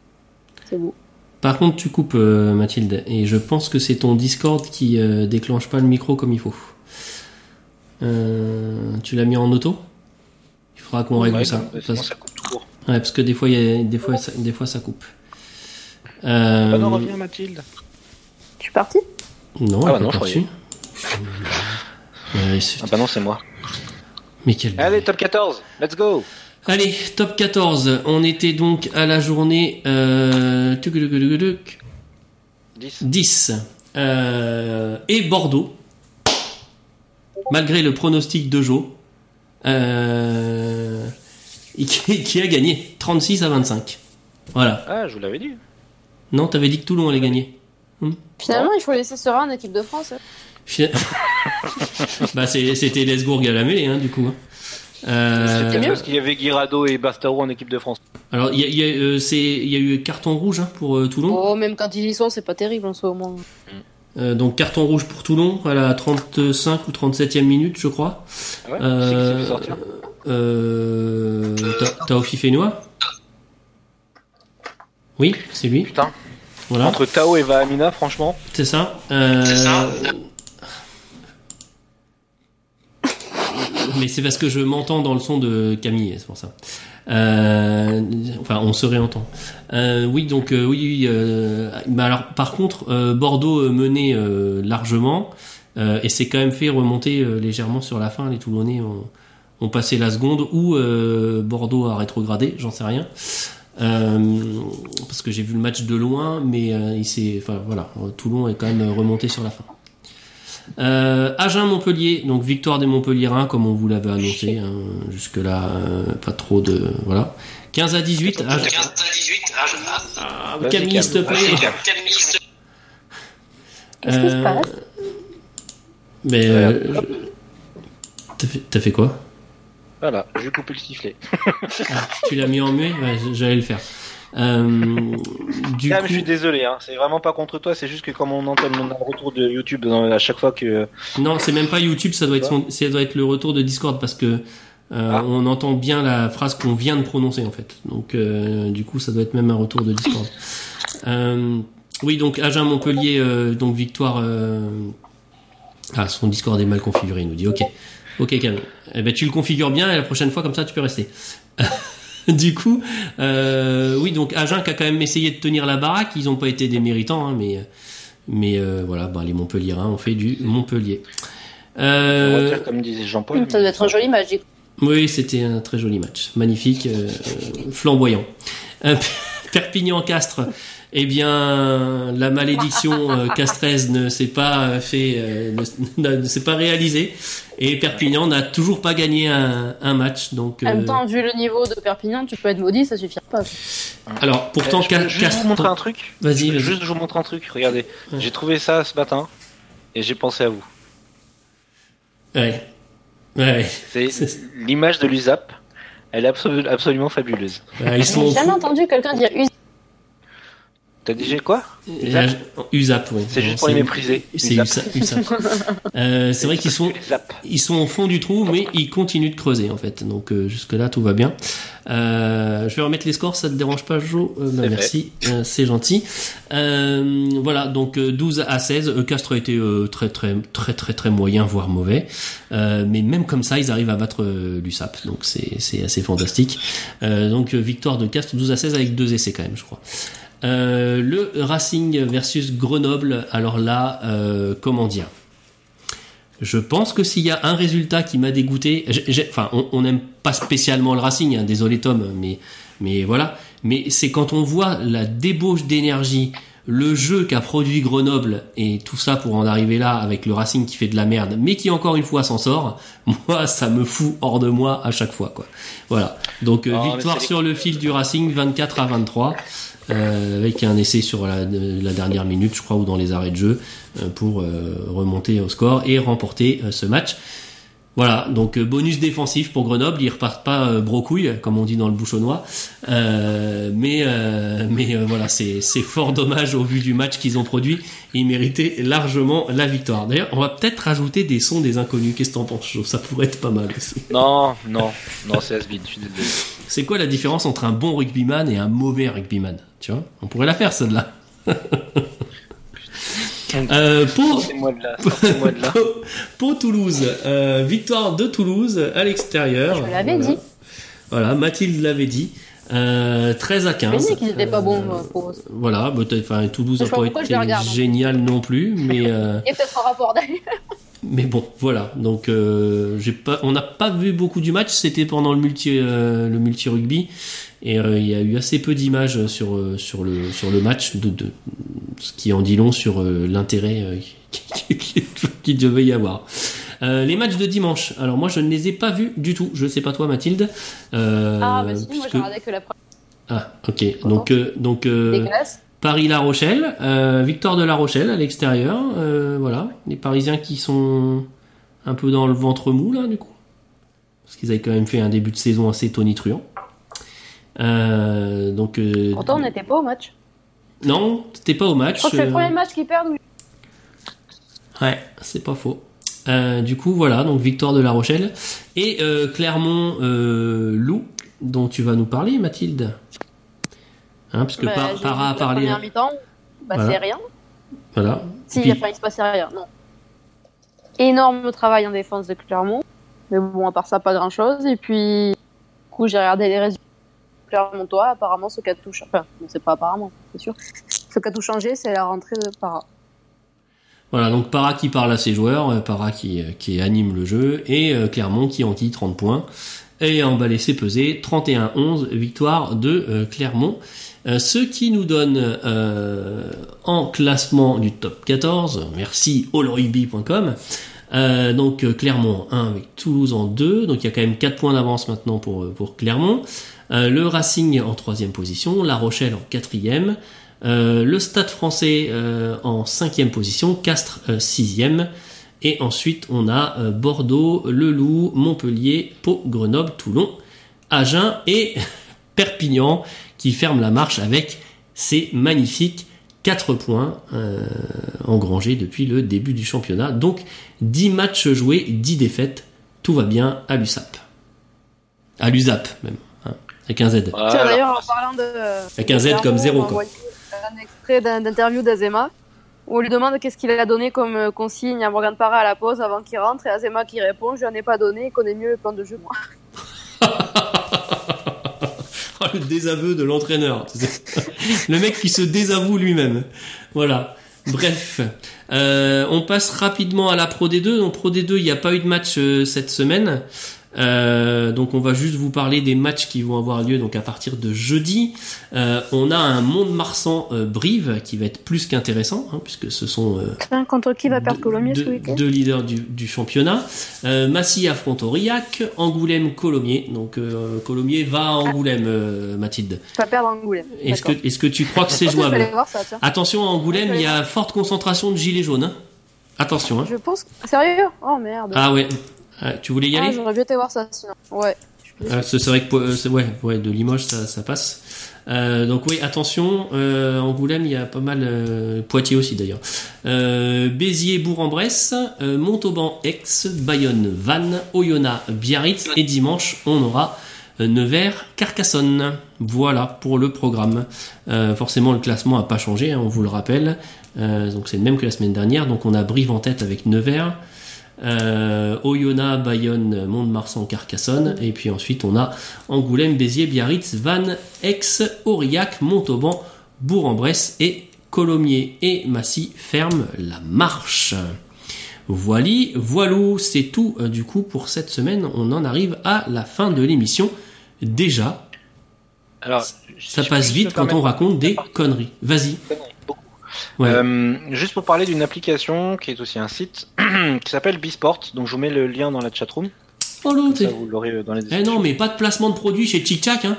Speaker 3: c'est vous.
Speaker 1: Par contre, tu coupes, euh, Mathilde, et je pense que c'est ton Discord qui euh, déclenche pas le micro comme il faut. Euh, tu l'as mis en auto? Il faudra qu'on règle
Speaker 2: Ouais,
Speaker 1: ça.
Speaker 2: bah, sinon
Speaker 1: Parce,
Speaker 2: ça coupe tout court.
Speaker 1: ouais, parce que des fois, il y a- des fois, ça, des fois, ça coupe. Euh,
Speaker 2: Bah non, reviens Mathilde.
Speaker 3: Je suis partie?
Speaker 1: Non,
Speaker 2: Ah bah
Speaker 1: est
Speaker 2: non,
Speaker 1: pas
Speaker 2: je.
Speaker 1: Euh,
Speaker 2: Ah bah non, c'est moi.
Speaker 1: Mais quel
Speaker 2: Allez, top 14, let's go
Speaker 1: Allez, top 14. On était donc à la journée euh, tuc, tuc, tuc, tuc,
Speaker 2: 10.
Speaker 1: 10. Euh, et Bordeaux, malgré le pronostic de Joe, euh, qui, qui a gagné 36 à 25. Voilà.
Speaker 2: Ah, je vous l'avais dit.
Speaker 1: Non, t'avais dit que Toulon allait gagner.
Speaker 3: Finalement, il faut laisser serein en équipe de France. hein.
Speaker 1: Bah, c'est- c'était Lesbourg à la mêlée, hein, du coup. hein. Euh,
Speaker 2: C'était
Speaker 3: mieux.
Speaker 2: parce qu'il y avait Guirado et Bastaro en équipe de France.
Speaker 1: alors, il y a, y euh, y a eu carton rouge hein, pour euh, Toulon.
Speaker 3: Oh, même quand ils y sont, c'est pas terrible en ce moment.
Speaker 1: Euh, donc carton rouge pour Toulon à la 35 ou 37e minute, je crois.
Speaker 2: Ah ouais
Speaker 1: Euh,
Speaker 2: C'est qui s'est fait sortir
Speaker 1: Euh, Ta- Taofi Fenois Oui, c'est lui.
Speaker 2: Putain.
Speaker 1: Voilà,
Speaker 2: Entre Tao et Vahamina, franchement.
Speaker 1: c'est ça. Euh, Mais c'est parce que je m'entends dans le son de Camille, c'est pour ça. Euh, enfin, on se réentend. Euh, oui, donc euh, oui, alors, par contre, Bordeaux menait largement et s'est quand même fait remonter légèrement sur la fin. Les Toulonnais ont, ont passé la seconde ou Bordeaux a rétrogradé, j'en sais rien. Parce que j'ai vu le match de loin, mais il s'est, enfin voilà, Toulon est quand même remonté sur la fin. Euh, Agen-Montpellier, donc victoire des Montpelliérains comme on vous l'avait annoncé. hein, jusque là, pas trop de voilà. 15 à 18. Agen- Ah,
Speaker 2: Vas-y,
Speaker 1: Camille,
Speaker 2: Cam.
Speaker 1: s'il te plaît.
Speaker 3: Qu'est-ce qui se
Speaker 1: Euh,
Speaker 3: passe?
Speaker 1: Mais euh, je- t'as fait, t'as fait quoi?
Speaker 2: Voilà, je vais couper le sifflet.
Speaker 1: Tu l'as mis en muet? Ouais, j'allais le faire. Euh, du
Speaker 2: Ah,
Speaker 1: coup,
Speaker 2: je suis désolé, hein. c'est vraiment pas contre toi, c'est juste que comme on entend un retour de YouTube dans- à chaque fois que.
Speaker 1: non, c'est même pas YouTube, ça doit être son- ça doit être le retour de Discord parce que euh,
Speaker 2: Ah.
Speaker 1: on entend bien la phrase qu'on vient de prononcer en fait. Donc euh, du coup, ça doit être même un retour de Discord. Euh, oui, donc Agen Montpellier, euh, donc victoire. euh, Ah, son Discord est mal configuré, il nous dit. Ok, ok, Camille. Eh ben tu le configures bien et la prochaine fois comme ça tu peux rester. du coup, euh, oui, donc Agen qui a quand même essayé de tenir la baraque, ils ont pas été des méritants, hein, mais mais euh, voilà, bah, les Montpelliérains ont fait du Montpellier.
Speaker 2: On
Speaker 1: Euh,
Speaker 2: comme disait Jean-Paul.
Speaker 3: Ça doit être un joli match. du coup.
Speaker 1: oui, c'était un très joli match, magnifique, euh, flamboyant. Euh, Perpignan-Castres, eh bien, la malédiction euh, Castrez ne s'est pas euh, fait, euh, ne, ne s'est pas réalisée, et Perpignan n'a toujours pas gagné un, un match. Donc,
Speaker 3: En même
Speaker 1: euh,
Speaker 3: temps, vu le niveau de Perpignan, tu peux être maudit, ça suffira pas.
Speaker 1: alors pourtant,
Speaker 2: Euh, je peux
Speaker 1: Ca-
Speaker 2: juste vous montrer un truc.
Speaker 1: Vas-y, vas-y.
Speaker 2: Juste vous montrer un truc. Regardez,
Speaker 1: Ouais.
Speaker 2: j'ai trouvé ça ce matin et j'ai pensé à vous.
Speaker 1: ouais, ouais.
Speaker 2: C'est
Speaker 1: C'est-
Speaker 2: l'image de l'USAP. Elle est absolu- absolument fabuleuse.
Speaker 1: Ouais, ils sont
Speaker 3: J'ai jamais entendu quelqu'un dire Us-
Speaker 2: T'as dit quoi
Speaker 1: Usap, oui.
Speaker 2: C'est juste pour les mépriser.
Speaker 1: C'est
Speaker 2: Usap.
Speaker 1: Euh, c'est vrai qu'ils sont, ils sont au fond du trou, mais ils continuent de creuser en fait. Donc euh, jusque là tout va bien. Euh, je vais remettre les scores, ça te dérange pas, Jo Euh, bah, Merci, euh, c'est gentil. Euh, voilà, donc euh, 12 à 16. Euh, Castres a été euh, très très très très très moyen, voire mauvais. Euh, mais même comme ça, ils arrivent à battre euh, l'USAP. Donc c'est c'est assez fantastique. Euh, donc victoire de Castres 12 à 16 avec deux essais quand même, je crois. Euh, le Racing versus Grenoble. Alors là, euh, comment dire? Je pense que s'il y a un résultat qui m'a dégoûté, enfin, on- n'aime pas spécialement le Racing, hein, désolé Tom, mais mais voilà. Mais c'est quand on voit la débauche d'énergie, le jeu qu'a produit Grenoble et tout ça pour en arriver là avec le Racing qui fait de la merde, mais qui encore une fois s'en sort. Moi, ça me fout hors de moi à chaque fois, quoi. Voilà. Donc euh,
Speaker 2: Oh,
Speaker 1: victoire sur le fil du Racing, 24 à 23. Euh, avec un essai sur la, dernière minute, je crois, ou dans les arrêts de jeu, euh, pour euh, remonter au score et remporter ce match. Voilà, donc bonus défensif pour Grenoble, ils repartent pas euh, brocouille, comme on dit dans le bouchonnois, euh, mais euh, mais voilà, c'est fort dommage au vu du match qu'ils ont produit, ils méritaient largement la victoire. D'ailleurs, on va peut-être rajouter des sons des inconnus, qu'est-ce que t'en penses Ça pourrait être pas mal.
Speaker 2: Non, non, non, c'est Asbin, je suis.
Speaker 1: C'est quoi la différence entre un bon rugbyman et un mauvais rugbyman Tu vois? On pourrait la faire celle-là. euh, pour,
Speaker 2: Sortez-moi de là, sortez-moi de là.
Speaker 1: pour, pour Toulouse, euh, victoire de Toulouse à l'extérieur.
Speaker 3: Je l'avais
Speaker 1: Voilà.
Speaker 3: dit.
Speaker 1: Voilà, Mathilde l'avait dit. Euh, 13 à 15.
Speaker 3: Je dit qu'ils étaient pas bons,
Speaker 1: Euh,
Speaker 3: pour-
Speaker 1: Voilà, bah, enfin, Toulouse
Speaker 3: Je
Speaker 1: n'a
Speaker 3: pas
Speaker 1: été
Speaker 3: hein.
Speaker 1: génial non plus, mais euh,
Speaker 3: Il y a peut-être un rapport d'ailleurs.
Speaker 1: Mais bon, voilà. Donc, euh, j'ai pas, on n'a pas vu beaucoup du match. C'était pendant le multi, euh, le multi rugby, et euh, il y a eu assez peu d'images sur sur le sur le match, de, de- ce qui en dit long sur l'intérêt euh, qui, qui- qui devait y avoir. Les matchs de dimanche. Alors moi, je ne les ai pas vus du tout. Je sais pas toi, Mathilde.
Speaker 3: Ah, bah si, moi j'ai regardé que la première
Speaker 1: Ah, ok. Donc donc. Paris-La Rochelle, euh, victoire de La Rochelle à l'extérieur, euh, voilà, les Parisiens qui sont un peu dans le ventre mou là du coup, parce qu'ils avaient quand même fait un début de saison assez tonitruant. Euh, donc
Speaker 3: Pourtant, on n'était pas au match.
Speaker 1: non, c'était pas au
Speaker 3: Je
Speaker 1: match.
Speaker 3: crois que c'est le premier match qu'ils perdent.
Speaker 1: Ouais, c'est pas faux. Du coup, voilà, donc victoire de La Rochelle et euh, Clermont euh, Loup, dont tu vas nous parler, Mathilde. Hein, parce que
Speaker 3: Bah,
Speaker 1: Par- Para a parlé.
Speaker 3: mi-temps, bah
Speaker 1: Voilà.
Speaker 3: c'est rien.
Speaker 1: Voilà.
Speaker 3: Si,
Speaker 1: Puis-
Speaker 3: enfin, il se passait rien, non. Énorme travail en défense de Clermont. Mais bon, à part ça, pas grand chose. Et puis, du coup, j'ai regardé les résultats. Clermontois, apparemment, ce qui a tout changé. Enfin, c'est pas apparemment, c'est sûr. Ce qui a tout changé, c'est la rentrée de Para.
Speaker 1: Voilà, donc Para qui parle à ses joueurs, euh, Para qui, euh, qui anime le jeu, et euh, Clermont qui en dit 30 points, et a emballé ses pesées, 31-11, victoire de Clermont. Euh, ce qui nous donne euh, en classement du top 14, merci allrugby.com, euh, donc Clermont en 1 avec Toulouse en 2, donc il y a quand même 4 points d'avance maintenant pour, Clermont. Le Racing en troisième position, La Rochelle en quatrième, euh, le Stade français en cinquième position, Castres euh, sixième, et ensuite on a Bordeaux, Le Loup, Montpellier, Pau, Grenoble, Toulon, Agen et Perpignan qui ferment la marche avec ces magnifiques 4 points euh, engrangés depuis le début du championnat. Donc 10 matchs joués, 10 défaites, tout va bien à l'USAP. À l'USAP même, hein, avec un Z.
Speaker 3: Tiens,
Speaker 2: Voilà.
Speaker 3: d'ailleurs, en parlant de.
Speaker 1: Avec un Z comme zéro, quoi.
Speaker 3: Un extrait d'interview d'Azema où on lui demande qu'est-ce qu'il a donné comme euh, consigne à Morgan Parra à la pause avant qu'il rentre et Azema qui répond Je n'en ai pas donné, il connaît mieux le plan de jeu que moi.
Speaker 1: Le désaveu de l'entraîneur. le mec qui se désavoue lui-même. Voilà. Bref, Euh, on passe rapidement à la Pro D2. Donc Pro D2, il n'y a pas eu de match euh, cette semaine. Euh, donc on va juste vous parler des matchs qui vont avoir lieu donc à partir de jeudi. Euh, on a un Mont-de-Marsan euh, Brive qui va être plus qu'intéressant hein, puisque ce sont euh,
Speaker 3: Contre qui va perdre Colomiers
Speaker 1: deux, deux leaders du, du championnat. Euh, Massy affronte Aurillac, Angoulême Colomiers. Donc euh, Colomiers va à Angoulême, euh, Mathilde.
Speaker 3: Pas perdre Angoulême.
Speaker 1: Est-ce que, est-ce que tu crois que c'est jouable
Speaker 3: ça.
Speaker 1: Attention à Angoulême, il y a forte concentration de gilets jaunes. hein. Attention. Hein.
Speaker 3: Je pense. Sérieux? Oh merde.
Speaker 1: Ah ouais. Ah, tu voulais y
Speaker 3: Ah,
Speaker 1: aller
Speaker 3: J'aurais bien été voir ça sinon. Ouais.
Speaker 1: Ah, C'est vrai que ouais, ouais, de Limoges ça, ça passe. Euh, donc oui, attention, euh, Angoulême il y a pas mal, euh, Poitiers aussi d'ailleurs. Béziers, Bourg-en-Bresse, Montauban, Aix, Bayonne, Vannes, Oyonnax, Biarritz et dimanche on aura Nevers, Carcassonne. Voilà pour le programme. Forcément le classement a pas changé, hein, on vous le rappelle. Donc c'est le même que la semaine dernière. Donc on a Brive en tête avec Nevers. Euh, Oyonnax, Bayonne, Mont-de-Marsan, Carcassonne, et puis ensuite on a Angoulême, Béziers, Biarritz, Vannes, Aix, Aurillac, Montauban, Bourg-en-Bresse et Colomiers et Massy ferment la marche. Voili, voilou, c'est tout euh, du coup pour cette semaine. On en arrive à la fin de l'émission. Déjà,
Speaker 2: Alors,
Speaker 1: ça passe vite quand on raconte des conneries. Vas-y. Ouais.
Speaker 2: Euh, juste pour parler d'une application qui est aussi un site qui s'appelle Bisport, donc je vous mets le lien dans la chatroom,
Speaker 1: Oh
Speaker 2: ça
Speaker 1: c'est-
Speaker 2: vous l'aurez euh, dans les
Speaker 1: Eh non, mais pas de placement de produit chez Tic Tac, hein.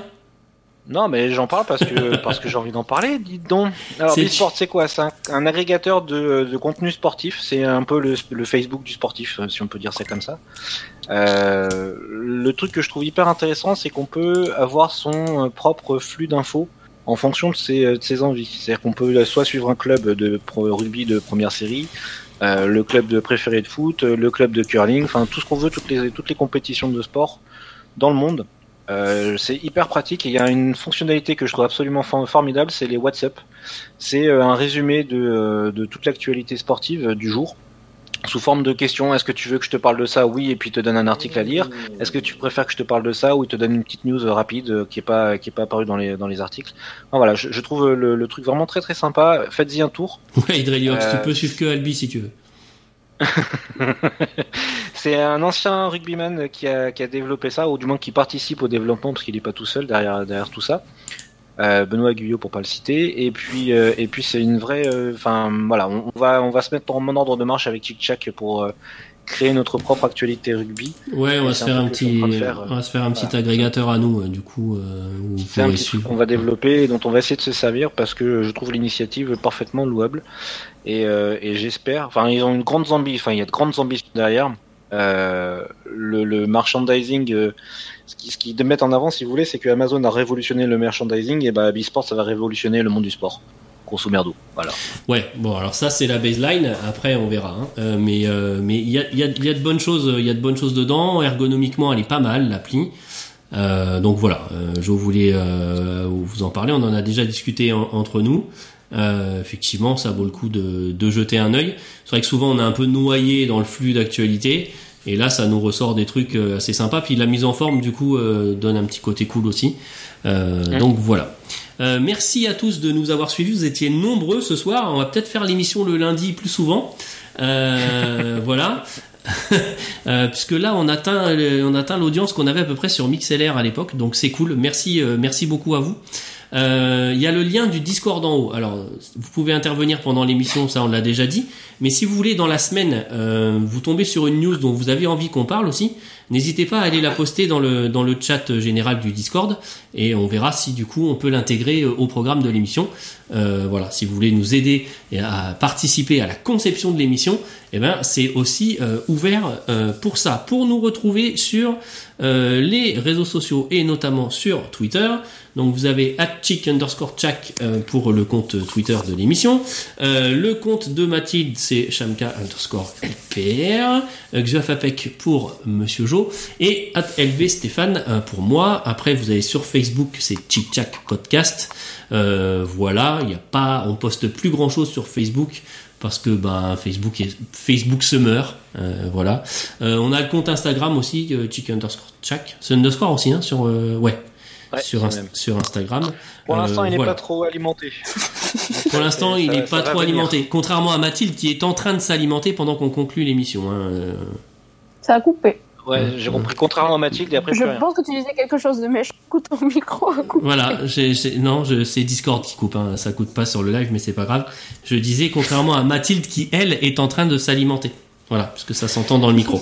Speaker 2: Non, mais j'en parle parce que parce que j'ai envie d'en parler. Dites donc. Alors,
Speaker 1: C'est-
Speaker 2: Bisport, c'est quoi? C'est un, un agrégateur de, de contenu sportif. C'est un peu le, le Facebook du sportif, euh, si on peut dire ça comme ça. Euh, le truc que je trouve hyper intéressant, c'est qu'on peut avoir son propre flux d'infos en fonction de ses, euh, de ses envies. C'est-à-dire qu'on peut euh, soit suivre un club de pro rugby de première série, euh, le club de préféré de foot, le club de curling, enfin tout ce qu'on veut, toutes les toutes les compétitions de sport dans le monde. C'est hyper pratique et il y a une fonctionnalité que je trouve absolument for- formidable, c'est les WhatsApp. C'est un résumé de, de toute l'actualité sportive du jour sous forme de questions. Est-ce que tu veux que je te parle de ça? Oui, et puis il te donne un article à lire. Est-ce que tu préfères que je te parle de ça ou il te donne une petite news euh, rapide euh, qui est pas qui est pas apparue dans les dans les articles? Enfin, voilà, je, je trouve le, le truc vraiment très très sympa. Faites-y un tour.
Speaker 1: Ouais, Hydreliox,
Speaker 2: Euh,
Speaker 1: tu peux suivre que Albi si tu veux.
Speaker 2: c'est un ancien rugbyman qui a, qui a développé ça, ou du moins qui participe au développement, parce qu'il n'est pas tout seul derrière, derrière tout ça. Euh, Benoît Guyot pour pas le citer. Et puis, euh, et puis c'est une vraie. euh, Enfin, voilà, on, on va, on va se mettre en ordre de marche avec Chick Chack pour créer notre propre actualité rugby.
Speaker 1: Ouais, on va se faire
Speaker 2: un
Speaker 1: petit,
Speaker 2: faire,
Speaker 1: on va se faire un petit agrégateur à nous, du coup, euh,
Speaker 2: C'est un petit truc qu'on va développer et dont on va essayer de se servir parce que je trouve l'initiative parfaitement louable et, euh, et j'espère. Enfin, ils ont une grande ambition. Enfin, il y a de grandes ambitions derrière. Euh, le, merchandising, euh, ce qui, ce qu'ils mettent en avant, si vous voulez, c'est que Amazon a révolutionné le merchandising et bah, Bisport, ça va révolutionner le monde du sport. Grosso merdo. Voilà.
Speaker 1: Ouais, bon, alors ça c'est la baseline. Après, on verra. hein. Euh, mais mais il y a, y, y a de bonnes choses, y a de bonnes choses dedans. Ergonomiquement, elle est pas mal l'appli. Donc voilà, je voulais vous en parler. On en a déjà discuté en- entre nous. Euh, effectivement, ça vaut le coup de, de jeter un œil. C'est vrai que souvent on est un peu noyé dans le flux d'actualité. Et là, ça nous ressort des trucs euh, assez sympas. Puis la mise en forme, du coup, euh, donne un petit côté cool aussi. Euh. Donc voilà. Euh, merci à tous de nous avoir suivis. Vous étiez nombreux ce soir. On va peut-être faire l'émission le lundi plus souvent. Euh, voilà. Euh, puisque là, on atteint, on atteint l'audience qu'on avait à peu près sur MixLR à l'époque. Donc c'est cool. Merci, euh, merci beaucoup à vous. Euh, Il y a le lien du Discord en haut. Alors, vous pouvez intervenir pendant l'émission, ça on l'a déjà dit. Mais si vous voulez, dans la semaine, euh, vous tombez sur une news dont vous avez envie qu'on parle aussi, n'hésitez pas à aller la poster dans le, chat général du Discord et on verra si du coup on peut l'intégrer euh, au programme de l'émission. Euh, voilà, si vous voulez nous aider à participer à la conception de l'émission, eh ben c'est aussi euh, ouvert pour ça. Pour nous retrouver sur les réseaux sociaux et notamment sur Twitter. Donc vous avez chick underscore chack euh, pour le compte Twitter de l'émission. Le compte de Mathilde c'est shamka underscore lpr. Xuafapec pour Monsieur Et at lv Stéphane euh, pour moi. Après vous avez sur Facebook c'est chick chack podcast. Euh, voilà, il y a pas, on poste plus grand chose sur Facebook parce que ben Facebook est Facebook se meurt, euh, voilà. Euh, on a le compte Instagram aussi, euh, chick underscore chack, c'est underscore aussi hein, sur euh, ouais,
Speaker 2: Ouais,
Speaker 1: sur
Speaker 2: c'est
Speaker 1: Inst-
Speaker 2: même.
Speaker 1: sur Instagram.
Speaker 2: Pour l'instant,
Speaker 1: Euh,
Speaker 2: il n'est
Speaker 1: voilà.
Speaker 2: pas trop alimenté.
Speaker 1: Pour l'instant, il n'est pas trop
Speaker 2: venir.
Speaker 1: alimenté. Contrairement à Mathilde qui est en train de s'alimenter pendant qu'on conclut l'émission. hein.
Speaker 3: Ça a coupé.
Speaker 2: Ouais, j'ai compris. Contrairement à Mathilde, et après,
Speaker 3: Je
Speaker 2: rien.
Speaker 3: pense que tu disais quelque chose de méchant. Écoute ton micro.
Speaker 1: Voilà, non, je- c'est Discord qui coupe, hein, ça coûte pas sur le live, mais c'est pas grave. Je disais, contrairement à Mathilde qui, elle, est en train de s'alimenter. Voilà, parce que ça s'entend dans le micro.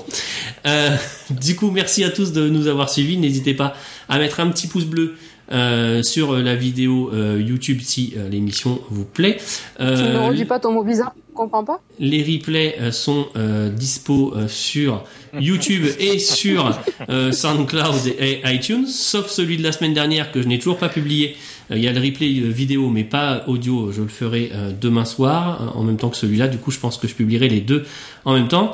Speaker 1: Euh, du coup, merci à tous de nous avoir suivis. N'hésitez pas à mettre un petit pouce bleu euh, sur la vidéo euh, YouTube si euh, l'émission vous plaît.
Speaker 3: Tu ne
Speaker 1: Euh,
Speaker 3: redis pas ton mot bizarre, comprends pas?
Speaker 1: les replays euh, sont euh, dispo euh, sur YouTube et sur euh, SoundCloud et iTunes, sauf celui de la semaine dernière que je n'ai toujours pas publié. Euh, Il y a le replay euh, vidéo mais pas audio, je le ferai euh, demain soir euh, en même temps que celui-là. Du coup, je pense que je publierai les deux en même temps.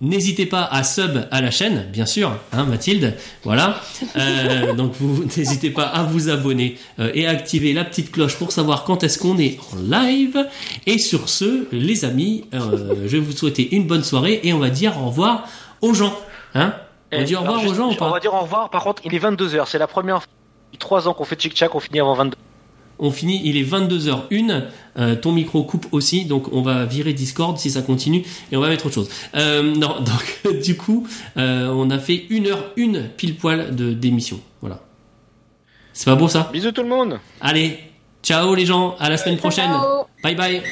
Speaker 1: N'hésitez pas à sub à la chaîne, bien sûr, hein, Mathilde. Voilà. Euh, donc vous n'hésitez pas à vous abonner et à activer la petite cloche pour savoir quand est-ce qu'on est en live. Et sur ce, les amis, euh, je vais vous souhaiter une bonne soirée et on va dire au revoir aux gens. Hein on dit au revoir
Speaker 2: juste,
Speaker 1: aux gens ou
Speaker 2: On
Speaker 1: pas
Speaker 2: va dire au revoir. Par contre, il est 22h. C'est la première fois 3 ans qu'on fait chic-chac. On finit avant 22
Speaker 1: On finit, il est 22h01. Euh, ton micro coupe aussi, donc on va virer Discord si ça continue et on va mettre autre chose. Euh, non, donc du coup, euh, on a fait une heure une pile poil de d'émission. Voilà. C'est pas beau ça?
Speaker 2: Bisous tout le monde.
Speaker 1: Allez, ciao les gens, à la semaine prochaine.
Speaker 3: Ciao.
Speaker 1: Bye bye.